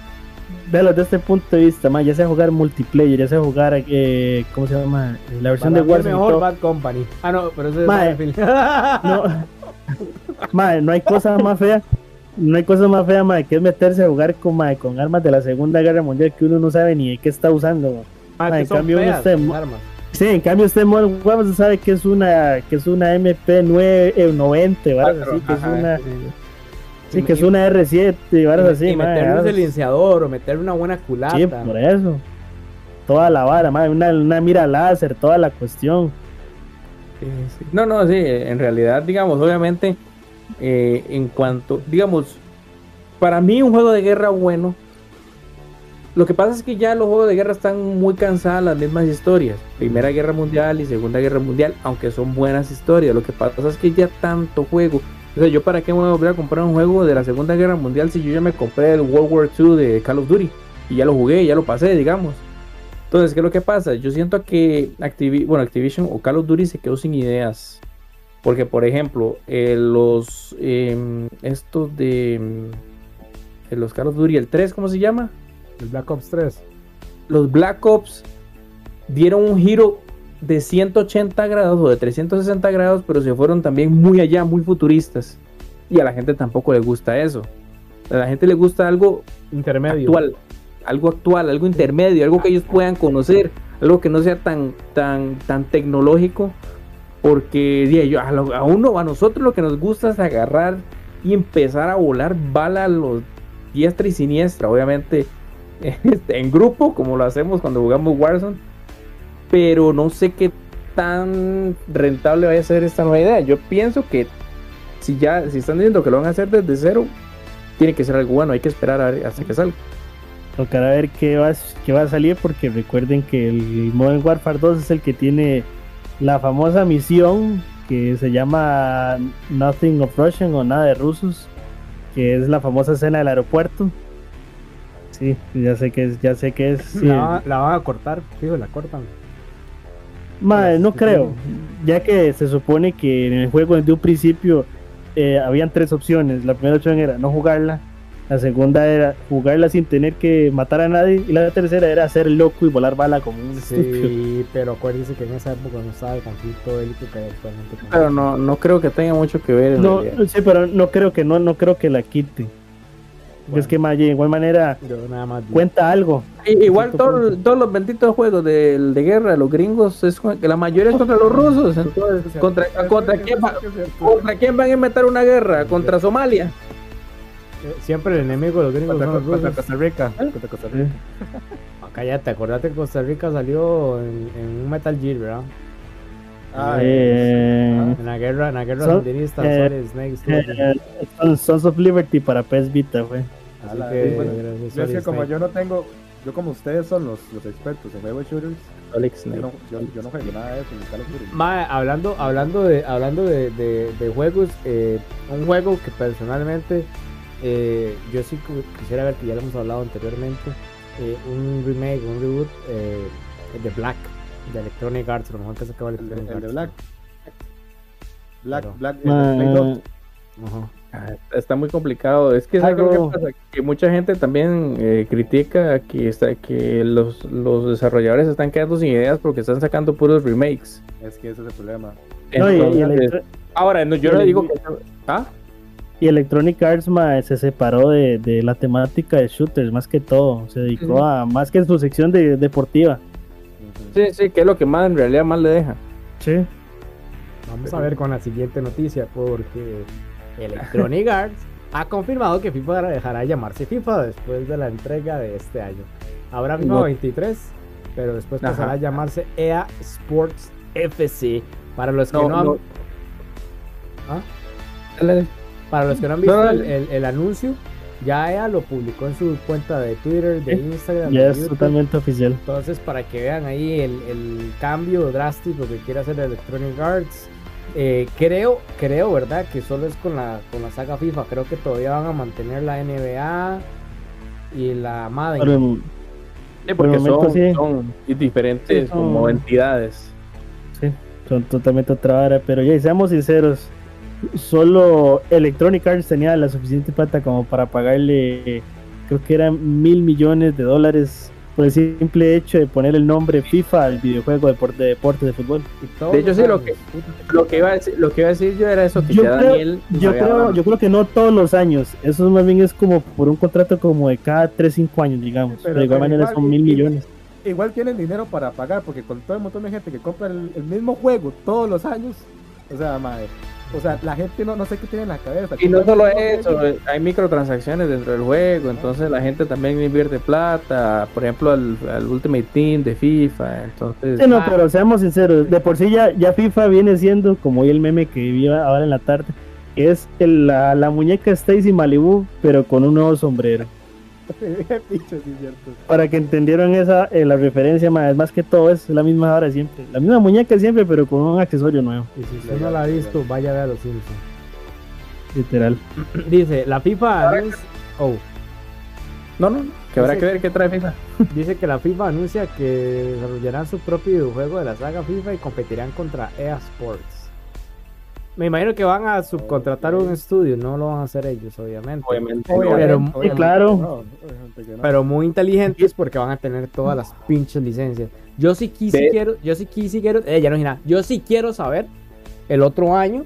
véalo desde este punto de vista, man, ya sea jugar multiplayer, ya sea jugar, eh, ¿cómo se llama? La versión Para de Warzone. mejor. Bad Company. Ah, no, pero ese es. Battlefield. No, Mae, no hay cosa más fea no hay cosa más fea, mae, que es meterse a jugar con, mae, con armas de la Segunda Guerra Mundial que uno no sabe ni de qué está usando. mae. Ah, que en son cambio, feas mo- armas. Sí, en cambio usted Modern Warfare sabe que es una que es una MP9 eh, 90, ¿verdad? Así que es una sí. sí, que es una R7, ¿verdad? y, Así, y mae, meterle un silenciador o meterle una buena culata. Sí, por eso. Toda la vara, mae, una, una mira láser, toda la cuestión. Sí, sí. No, no, sí, en realidad, digamos, obviamente, eh, en cuanto, digamos, para mí un juego de guerra bueno, lo que pasa es que ya los juegos de guerra están muy cansadas las mismas historias, Primera Guerra Mundial y Segunda Guerra Mundial, aunque son buenas historias, lo que pasa es que ya tanto juego, o sea, yo para qué me voy a volver a comprar un juego de la Segunda Guerra Mundial si yo ya me compré el World War II de Call of Duty y ya lo jugué, ya lo pasé, digamos. Entonces, ¿qué es lo que pasa? Yo siento que Activi- bueno, Activision o Call of Duty se quedó sin ideas. Porque, por ejemplo, eh, los em, estos de em, eh, los Call of Duty, el 3, ¿cómo se llama? El Black Ops 3. Los Black Ops dieron un giro de 180 grados o de 360 grados, pero se fueron también muy allá, muy futuristas. Y a la gente tampoco le gusta eso. A la gente le gusta algo Intermedio. actual, algo actual, algo intermedio, algo que ellos puedan conocer, algo que no sea tan, tan, tan tecnológico, porque yo, a, uno, a nosotros lo que nos gusta es agarrar y empezar a volar bala a los diestra y siniestra, obviamente este, en grupo, como lo hacemos cuando jugamos Warzone, pero no sé qué tan rentable vaya a ser esta nueva idea. Yo pienso que si ya, si están diciendo que lo van a hacer desde cero, tiene que ser algo bueno, hay que esperar hasta que salga. Tocará ver qué va, qué va a salir porque recuerden que el Modern Warfare 2 es el que tiene la famosa misión que se llama Nothing of Russian o nada de rusos, que es la famosa escena del aeropuerto. Sí, ya sé que es, ya sé que es. sí. La, la van a cortar, fijo, la cortan. Madre, no creo, ya que se supone que en el juego desde un principio eh, habían tres opciones. La primera opción era no jugarla, la segunda era jugarla sin tener que matar a nadie y la tercera era hacer loco y volar bala como un estúpido. Sí, pero acuérdense que en esa época no estaba el conflicto bélico que hay actualmente. Pero no, no creo que tenga mucho que ver. en No, realidad. sí, pero no creo que no, no creo que la quite. Es que de igual manera Yo nada más cuenta algo. Igual todo- todos los benditos juegos de, de guerra, los gringos, es, la mayoría es contra los rusos. Entonces, ¿contra, contra, quién va- ¿contra quién van a inventar una guerra? ¿Contra Somalia? Eh, Siempre el enemigo de los gringos Contra, son los contra rusos. Costa Rica. Contra Costa Rica. Ah, cállate, acordate que Costa Rica salió en, en un Metal Gear, ¿verdad? Ah, Eh, En la guerra, en la guerra Son- sandinista, eh, Snake eh, Son- Sons of Liberty para PS Vita, fue. Así ala, que, bueno, gracias, Yo es que como yo no tengo, yo como ustedes son los, los expertos en juegos shooters, yo no, yo, yo no juego nada de eso. Mae, hablando, hablando de, hablando de, de- de juegos, eh, un juego que personalmente eh, yo sí quisiera ver que ya lo hemos hablado anteriormente, eh, un remake, un reboot eh, de Black, de Electronic Arts, a lo mejor que se acaba El, de- Electronic el de Arts. Black. Black, Pero- Black, de 2. Ajá. Ah, Está muy complicado. Es que ¿sabes qué es Algo- que pasa? Que mucha gente también eh, critica que, está, que los, los desarrolladores están quedando sin ideas porque están sacando puros remakes. Es que ese es el problema. No, y- y Entonces, Electro- ahora, no, yo no digo que... ¿Ah? Y Electronic Arts ma, se separó de, de la temática de shooters, más que todo. Se dedicó a más que en su sección de, deportiva. Sí, sí, que es lo que más en realidad más le deja. Sí. Vamos a ver con la siguiente noticia, porque Electronic Arts ha confirmado que FIFA dejará de llamarse FIFA después de la entrega de este año. Habrá FIFA No. 23, pero después Ajá. pasará a llamarse EA Sports FC. Para los que No, no, han, no. ¿Ah? Para los que no han visto no, el, dale. el- el anuncio, ya EA lo publicó en su cuenta de Twitter, de Instagram, Ya de es YouTube. totalmente oficial. Entonces, para que vean ahí el, el cambio drástico que quiere hacer Electronic Arts, eh, creo, creo, ¿verdad? Que solo es con la, con la saga FIFA. Creo que todavía van a mantener la NBA y la Madden. Pero, Sí, porque momento son, sí. son diferentes Sí, son- como entidades. sí, son totalmente otra vara. Pero ya, seamos sinceros. Solo Electronic Arts tenía la suficiente plata como para pagarle, creo que eran mil millones de dólares por el simple hecho de poner el nombre FIFA al videojuego de deporte de, deportes de fútbol. De hecho, sí, lo que, lo, que iba a decir, lo que iba a decir yo era eso que Yo ya creo, Daniel. yo, creo, hablado. yo creo que no todos los años, eso más bien es como por un contrato como de cada 3, 5 años, digamos. Pero- Pero, de igual manera igual, son mil millones. Igual tienen dinero para pagar, porque con todo el montón de gente que compra el, el mismo juego todos los años, o sea, madre, o sea, la gente no, no sé qué tiene en la cabeza. Y no solo eso, juego. eh, hay microtransacciones dentro del juego, entonces la gente también invierte plata, por ejemplo al, al Ultimate Team de FIFA, entonces Sí, no, Ah. pero seamos sinceros, de por sí ya, ya FIFA viene siendo, como hoy el meme que vi ahora en la tarde, que es el- la, la muñeca Stacy Malibu, pero con un nuevo sombrero. Sí, cierto. Para que entendieron esa, eh, la referencia, más, más que todo es la misma hora siempre. La misma muñeca siempre, pero con un accesorio nuevo, Y si usted no la ha visto, vaya a ver a los Simpsons. literal. Dice, la FIFA anuncia... Oh, no, no, que habrá que ver qué trae FIFA. dice que la FIFA anuncia que desarrollarán su propio videojuego de la saga FIFA y competirán contra EA Sports. Me imagino que van a subcontratar un estudio, no lo van a hacer ellos, obviamente. Obviamente. Pero- obviamente claro. no, obviamente que no. Pero muy inteligentes porque van a tener todas las pinches licencias. Yo sí quise quiero, yo sí quise quiero, eh, ya no nada. Yo sí quiero saber el otro año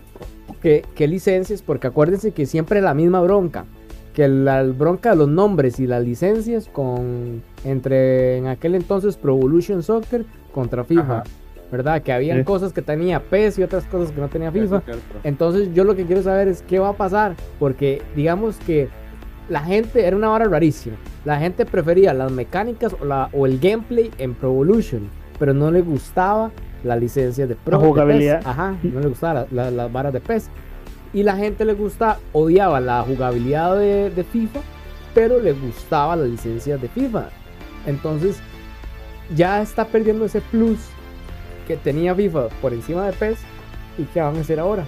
qué, qué licencias, porque acuérdense que siempre la misma bronca, que la bronca de los nombres y las licencias con entre en aquel entonces Pro Evolution Soccer contra FIFA, Ajá. ¿Verdad? Que habían Sí. cosas que tenía PES y otras cosas que no tenía FIFA. Entonces yo lo que quiero saber es qué va a pasar, porque digamos que la gente era una vara rarísima. La gente prefería las mecánicas o, la, o el gameplay en Pro Evolution, pero no le gustaba la licencia de Pro. La de jugabilidad. PES. Ajá, no le gustaba la- la- las varas de PES. Y la gente le gustaba, odiaba la jugabilidad de, de FIFA, pero le gustaba la licencia de FIFA. Entonces ya está perdiendo ese plus que tenía FIFA por encima de PES. ¿Y qué van a hacer ahora?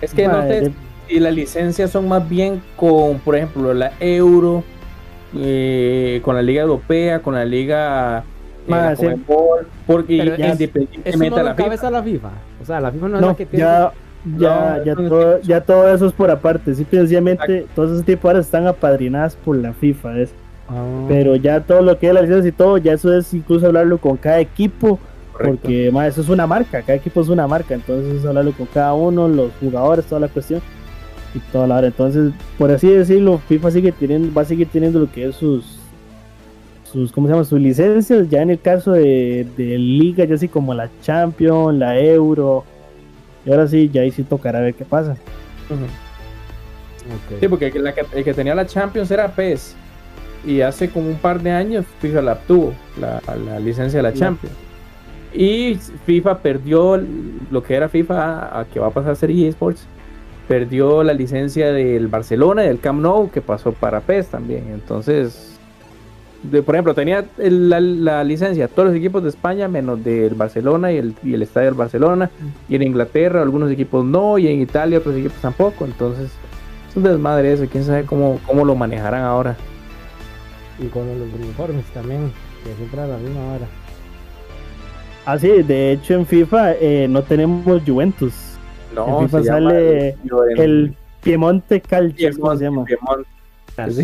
Es que no Madre. sé si las licencias son más bien con, por ejemplo, la Euro, eh, con la Liga Europea, con la Liga eh, Madre, sí. Porque ya independientemente no la FIFA. la FIFA. O sea, la FIFA no es No, la que tiene. ya, ya, No, ya, no todo, ya todo eso es por aparte. Simple y sencillamente, todos esos tipos ahora están apadrinadas por la FIFA. Es, Ah. pero ya todo lo que es la licencia y todo, ya eso es incluso hablarlo con cada equipo, Correcto. porque ma, eso es una marca, cada equipo es una marca, entonces es hablarlo con cada uno, los jugadores, toda la cuestión y toda la hora. Entonces, por así decirlo, FIFA sigue teniendo, va a seguir teniendo lo que es sus sus, ¿cómo se llama? sus licencias, ya en el caso de, de liga, ya así como la Champions, la Euro, y ahora sí, ya ahí sí tocará ver qué pasa. Sí, porque la que- el que tenía la Champions era PES. Y hace como un par de años FIFA la obtuvo, la, la licencia de la Sí. Champions. Y FIFA perdió lo que era FIFA a, que va a pasar a ser eSports. Perdió la licencia del Barcelona y del Camp Nou que pasó para PES también. Entonces, de, por ejemplo, tenía la licencia todos los equipos de España menos del Barcelona y el, y el estadio del Barcelona. Y en Inglaterra algunos equipos no y en Italia otros equipos tampoco. Entonces, es un desmadre eso. Quién sabe cómo, cómo lo manejarán ahora. Y con los uniformes también, que siempre a la misma hora. Ah, sí, de hecho en FIFA eh, no tenemos Juventus. No, En FIFA se llama sale el, El Piemonte Calcio, ¿cómo se llama? Piemonte.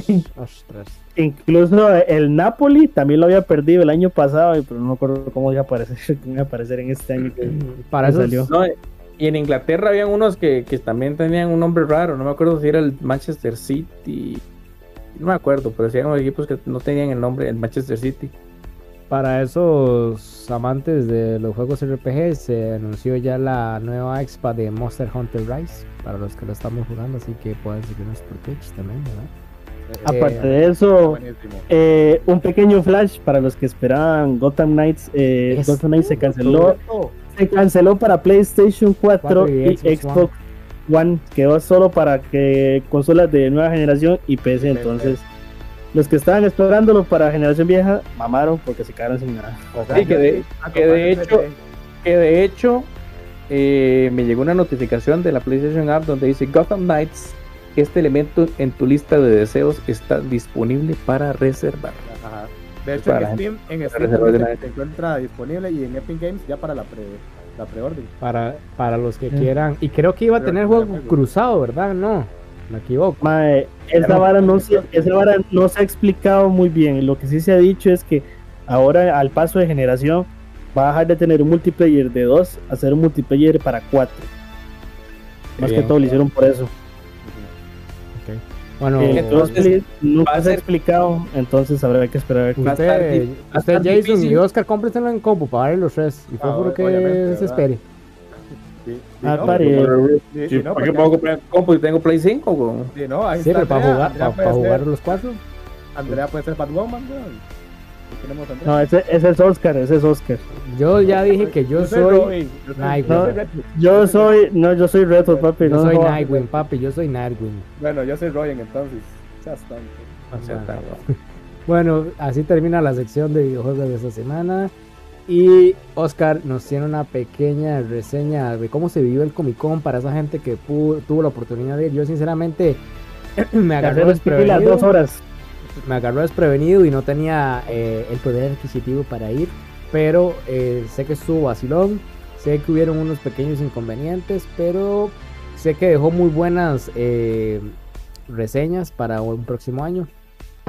Sí. Ostras. Incluso el Napoli también lo había perdido el año pasado, pero no me acuerdo cómo iba a aparecer, cómo iba a aparecer en este año. que- Para eso salió. No, y en Inglaterra habían unos que, que también tenían un nombre raro. No me acuerdo si era el Manchester City. No me acuerdo, pero sí eran los equipos que no tenían el nombre, el Manchester City. Para esos amantes de los juegos RPG, se anunció ya la nueva expa de Monster Hunter Rise. Para los que lo estamos jugando, así que pueden seguirnos por Twitch también, ¿verdad? Aparte Eh, de eso, Buenísimo. eh, un pequeño flash para los que esperaban Gotham Knights. eh, Es- Gotham Knights se canceló, se canceló para PlayStation 4 4 y y, Xbox Xbox One. Quedó solo para que consolas de nueva generación y PC. Entonces, los que estaban esperándolo para generación vieja, mamaron porque se quedaron sin nada. Sí, que de, Ah, que de hecho, que de hecho eh, me llegó una notificación de la PlayStation App donde dice Gotham Knights, este elemento en tu lista de deseos está disponible para reservar. Ajá. De hecho, Para en Steam, en Steam se, encuentra disponible y en Epic Games ya para la pre la preorden. Para, para los que Sí. quieran. Y creo que iba a tener juego. cruzado, ¿verdad? No. Me equivoco. Mae, esa vara, no se, esa vara no se ha explicado muy bien. Lo que sí se ha dicho es que ahora, al paso de generación, va a dejar de tener un multiplayer de 2 a ser un multiplayer para 4. Más Bien. que todo lo hicieron por eso. Bueno, Eh, entonces, nunca va a se ha ser- explicado, entonces habrá que esperar a ver. Usted, di- va a usted Jason y difícil. Oscar, cómprenselo en compu para ver los tres. Y fue Ah, puro que se ¿verdad? espere. Sí, Ah, no, pare. sí, sí, Sí, no, ¿Para porque- qué puedo comprar compu y tengo Play 5? weón? sí, no, ahí Sí, está pero para Andrea. jugar, Andrea para, puede ser- jugar los cuatro. Andrea puede ser Batwoman. No, ese, ese es Oscar, ese es Oscar. Yo ya dije que yo soy. Yo soy- yo soy Red- Yo soy, no, yo soy Reto, papi. Yo no soy. Nightwing, papi. Yo soy Nightwing. Bueno, yo soy Robin entonces. Bueno, así termina la sección de videojuegos de esta semana. Y Oscar nos tiene una pequeña reseña de cómo se vivió el Comic Con para esa gente que tuvo la oportunidad de ir. Yo sinceramente me agarró las pilas dos desprevenido, horas. me agarró desprevenido y no tenía eh, el poder adquisitivo para ir. Pero eh, sé que estuvo vacilón, sé que hubieron unos pequeños inconvenientes, pero sé que dejó muy buenas eh, reseñas para un próximo año.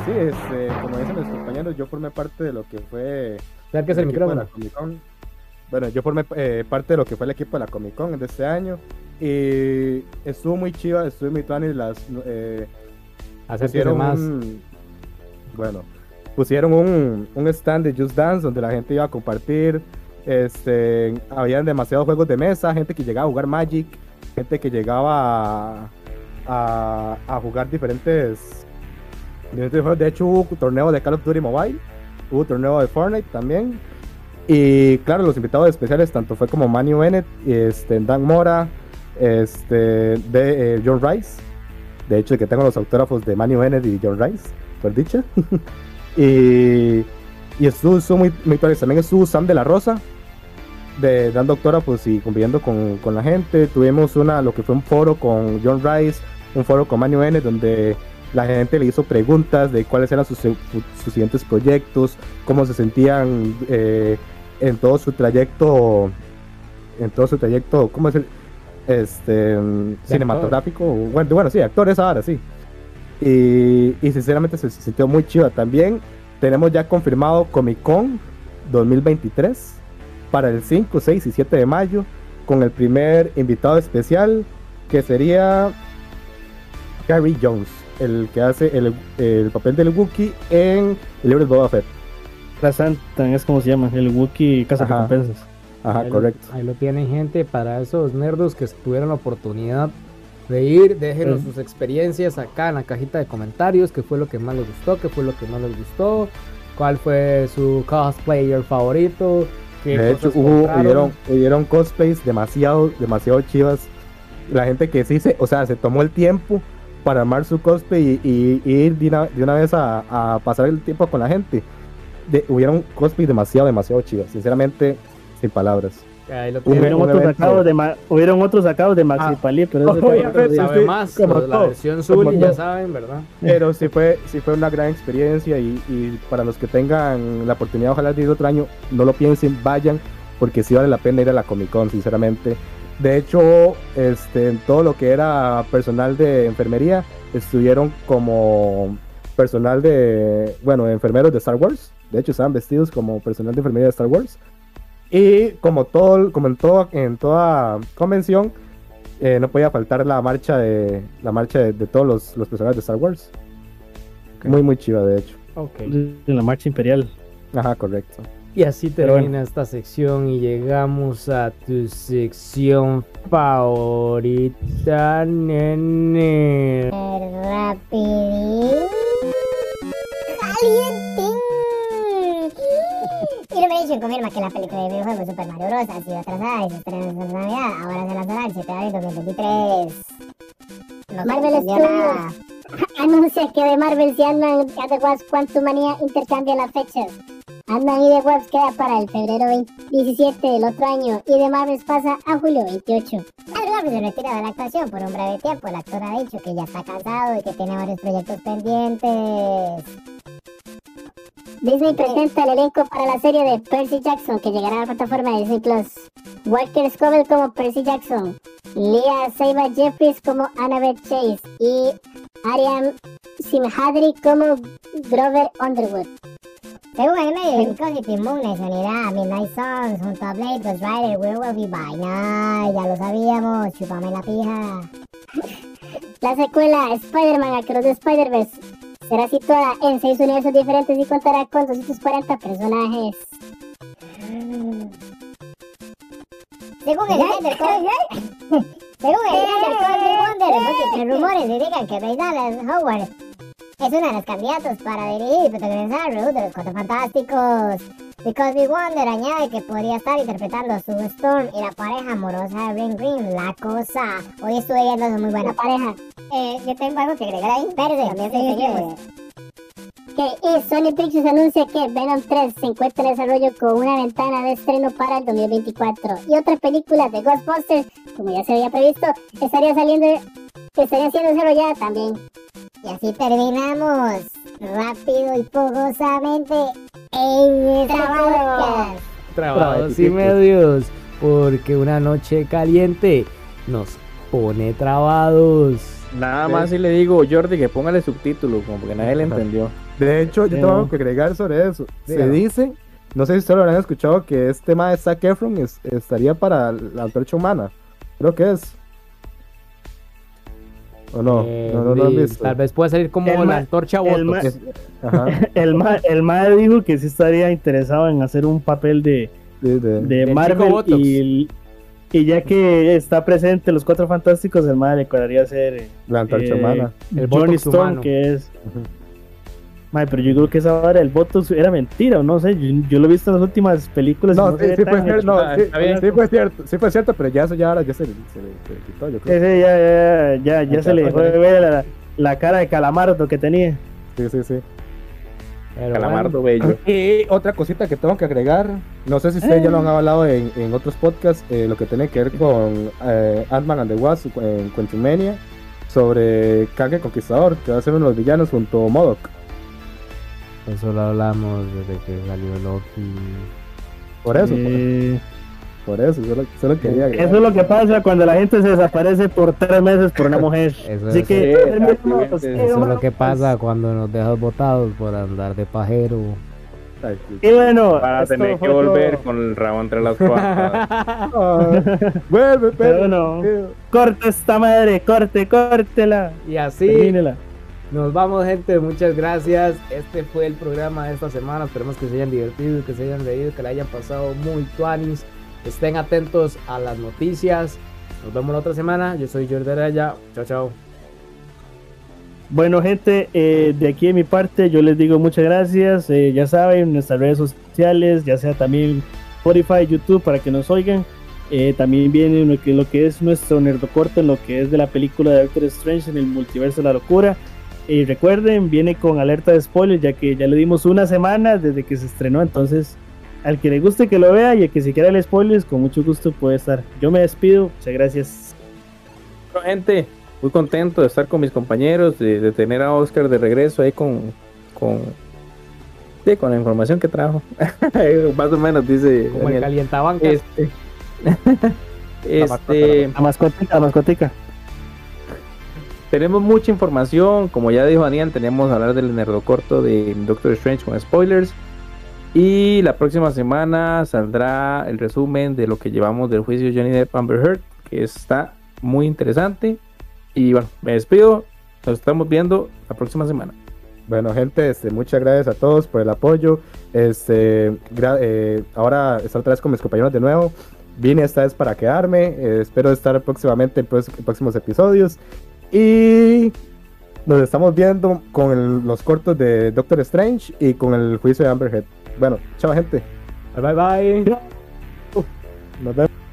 Sí, este, como dicen mis compañeros, yo formé parte de lo que fue Acérquese el la micrófono. Bueno, yo formé eh, parte de lo que fue el equipo de la Comic Con de este año. Y estuvo muy chiva, estuvo muy tuanis las eh, pusieron más. un, bueno, pusieron un, un stand de Just Dance donde la gente iba a compartir. Este, habían demasiados juegos de mesa, gente que llegaba a jugar Magic, gente que llegaba a, a, a jugar diferentes, diferentes juegos. De hecho, hubo torneo de Call of Duty Mobile, hubo torneo de Fortnite también. Y claro, los invitados especiales tanto fue como Manny Bennett, este, Dan Mora, este, de eh, John Rice. De hecho, que tengo los autógrafos de Manny Bennett y John Rice, por dicha. y, y estuvo, estuvo muy, muy. También estuvo Sam de la Rosa, de, dando autógrafos y conviviendo con, con la gente. Tuvimos una, lo que fue un foro con John Rice, un foro con Manny Bennett, donde la gente le hizo preguntas de cuáles eran sus, sus siguientes proyectos, cómo se sentían eh, en todo su trayecto, en todo su trayecto, ¿cómo es el? Este, cinematográfico, bueno, bueno, sí, actores ahora, sí. Y, y sinceramente se, se sintió muy chido. También tenemos ya confirmado Comic Con 2023 para el 5, 6 y 7 de mayo con el primer invitado especial que sería Gary Jones, el que hace el, el papel del Wookiee en el libro de Boba Fett. La Santa es como se llama, el Wookiee Casa Ajá. Recompensas. Ajá, ahí, correcto. Lo, ahí lo tienen, gente. Para esos nerdos que tuvieron la oportunidad de ir, déjenos Sí. sus experiencias acá en la cajita de comentarios. ¿Qué fue lo que más les gustó? ¿Qué fue lo que no les gustó? ¿Cuál fue su cosplayer favorito? ¿Qué De hecho, cosas hubo, hubieron, hubieron cosplays demasiado, demasiado chivas. La gente que sí se, o sea, se tomó el tiempo para armar su cosplay y, y- y ir de una, de una vez a, a pasar el tiempo con la gente. De, hubieron cosplays demasiado, demasiado chivas. Sinceramente, sin palabras. Ahí lo. Hubieron otros, evento- sacados de ma- hubieron otros sacados de Maxi Ah. Palí, pero eso Sabe sí, más, como la todo, versión como Zully, ya todo. saben, ¿verdad? Pero sí fue, sí fue una gran experiencia y, y para los que tengan la oportunidad, ojalá de ir otro año, no lo piensen, vayan, porque sí vale la pena ir a la Comic Con, sinceramente. De hecho, este, en todo lo que era personal de enfermería, estuvieron como personal de, bueno, enfermeros de Star Wars. De hecho, estaban vestidos como personal de enfermería de Star Wars. Y como todo, como en toda, en toda convención, eh, no podía faltar la marcha de la marcha de, de todos los, los personajes de Star Wars. Muy muy chiva de hecho. Ok. en la marcha imperial. Ajá, correcto. Y así termina esta sección y llegamos a tu sección favorita, nene. Rapidín. Calientín. Illumination confirma que la película de videojuego Super Mario Bros. ha sido atrasada y se estrena en Navidad. Ahora se lanzará el 7 de abril de 2023. No Marvel Studios anuncia que de Marvel y Ant-Man y The Wasp Quantumania intercambian las fechas. Ant-Man y The Wasp queda para el febrero 20 17 del otro año y The Marvels pasa a julio 28. Andrew Garfield se retira de la actuación por un breve tiempo. El actor ha dicho que ya está cansado y que tiene varios proyectos pendientes. Disney presenta el elenco para la serie de Percy Jackson que llegará a la plataforma de Disney Plus. Walker Scoville como Percy Jackson. Leah Seiba Jeffries como Annabeth Chase y Ariam Simhadri como Grover Underwood. Según el medio, Incosity Moon es unidad Midnight Songs junto a Blade, Ghost Rider, Werewolf y Vaina. Ya lo sabíamos, chupame la pija. La secuela Spider-Man Across the Spider-Verse será situada en seis universos diferentes y contará con 240 personajes. Según el Snyder Code, según el Snyder Code Wonder, múltiples rumores indican que Ray Dallas Howard es uno de los candidatos para dirigir y protagonizar reboot de los Cuatro Fantásticos. The Cosby Wonder añade que podría estar interpretando a Sue Storm y la pareja amorosa de Ring Green, La Cosa. Hoy estuve viendo una muy buena pareja. Eh, yo tengo algo que agregar ahí. Verde, también seguimos. Ok, y Sony Pictures anuncia que Venom 3 se encuentra en desarrollo con una ventana de estreno para el 2024. Y otra película de Ghostbusters, como ya se había previsto, estaría saliendo, estaría siendo desarrollada también. Y así terminamos rápido y fogosamente en. Trabados y medios, porque una noche caliente nos pone trabados. Nada más si le digo, Jordi, que póngale subtítulo, como porque nadie le entendió. De hecho, yo tengo que agregar sobre eso. Se dice, no sé si ustedes lo habrán escuchado, que este tema de Zac Efron es- estaría para la antorcha humana. Creo que es. ¿O no? Eh, no, no lo han y visto. Tal vez pueda salir como El la antorcha el Botox. ma- Ajá. El ma, el ma dijo que sí estaría interesado en hacer un papel de, sí, de- Marvel y, y ya que está presente los cuatro fantásticos, el ma le cuadraría ser la antorcha eh, humana. El Johnny humano. que es. Mae, pero yo creo que esa hora el Botox era mentira, o no sé. Yo, yo lo he visto en las últimas películas. No, sí, sí fue cierto, no, sí, sí fue cierto, sí fue cierto, pero ya eso ya ahora ya se, se, se quitó, yo creo. Ese ya, ya, ya, ya se le fue a ver la, la cara de calamardo que tenía. Sí, sí, sí. Pero Calamardo bueno, bello. Y otra cosita que tengo que agregar, no sé si ustedes ya lo han hablado en, en otros podcasts, eh, lo que tiene que ver con eh, Ant-Man and the Wasp en Quantumania, sobre Kang el Conquistador, que va a ser uno de los villanos junto a Modok. Eso lo hablamos desde que salió Loki. Por eso, Eh, por, eso, solo, solo quería agregar. eso es lo que pasa cuando la gente se desaparece por tres meses por una mujer. Eso Así es- que Sí. Eso es lo que pasa cuando nos dejas botados por andar de pajero. Y bueno, Para tener que volver todo. con el rabo entre las patas. Vuelve, Pero pero. bueno, corte esta madre, corte, córtela. Y así Termínela. Nos vamos, gente. Muchas gracias. Este fue el programa de esta semana. Esperemos que se hayan divertido, que se hayan reído, que la hayan pasado muy tuanis. Estén atentos a las noticias. Nos vemos la otra semana. Yo soy Jordi Araya. Chao, chao. Bueno, gente, eh, de aquí de mi parte, yo les digo muchas gracias. eh, ya saben, nuestras redes sociales, ya sea también Spotify, YouTube, para que nos oigan. Eh, también viene lo que, es nuestro nerdocorto en lo que es de la película de Doctor Strange en el multiverso de la locura. Y recuerden, viene con alerta de spoilers, ya que ya le dimos una semana desde que se estrenó. Entonces, al que le guste que lo vea y al que si quiera el spoilers, con mucho gusto puede estar. Yo me despido, muchas gracias. Bueno, gente, muy contento de estar con mis compañeros, de, de tener a Oscar de regreso ahí con, con, sí, con la información que trajo. Más o menos, dice Como el Daniel. calientabancas. Este, este, La mascotica, la mascotica. Tenemos mucha información, como ya dijo Daniel, tenemos que hablar del nerdo corto de Doctor Strange con spoilers. Y la próxima semana saldrá el resumen de lo que llevamos del juicio Johnny Depp Amber Heard, que está muy interesante. Y bueno, me despido. Nos estamos viendo la próxima semana. Bueno, gente, este, muchas gracias a todos por el apoyo. Este, eh, ahora estar otra vez con mis compañeros de nuevo. Vine esta vez para quedarme. eh, espero estar próximamente en, pros- en próximos episodios. Y nos estamos viendo con el- los cortos de Doctor Strange y con el juicio de Amber Heard. Bueno, chao, gente. Bye bye. Nos vemos.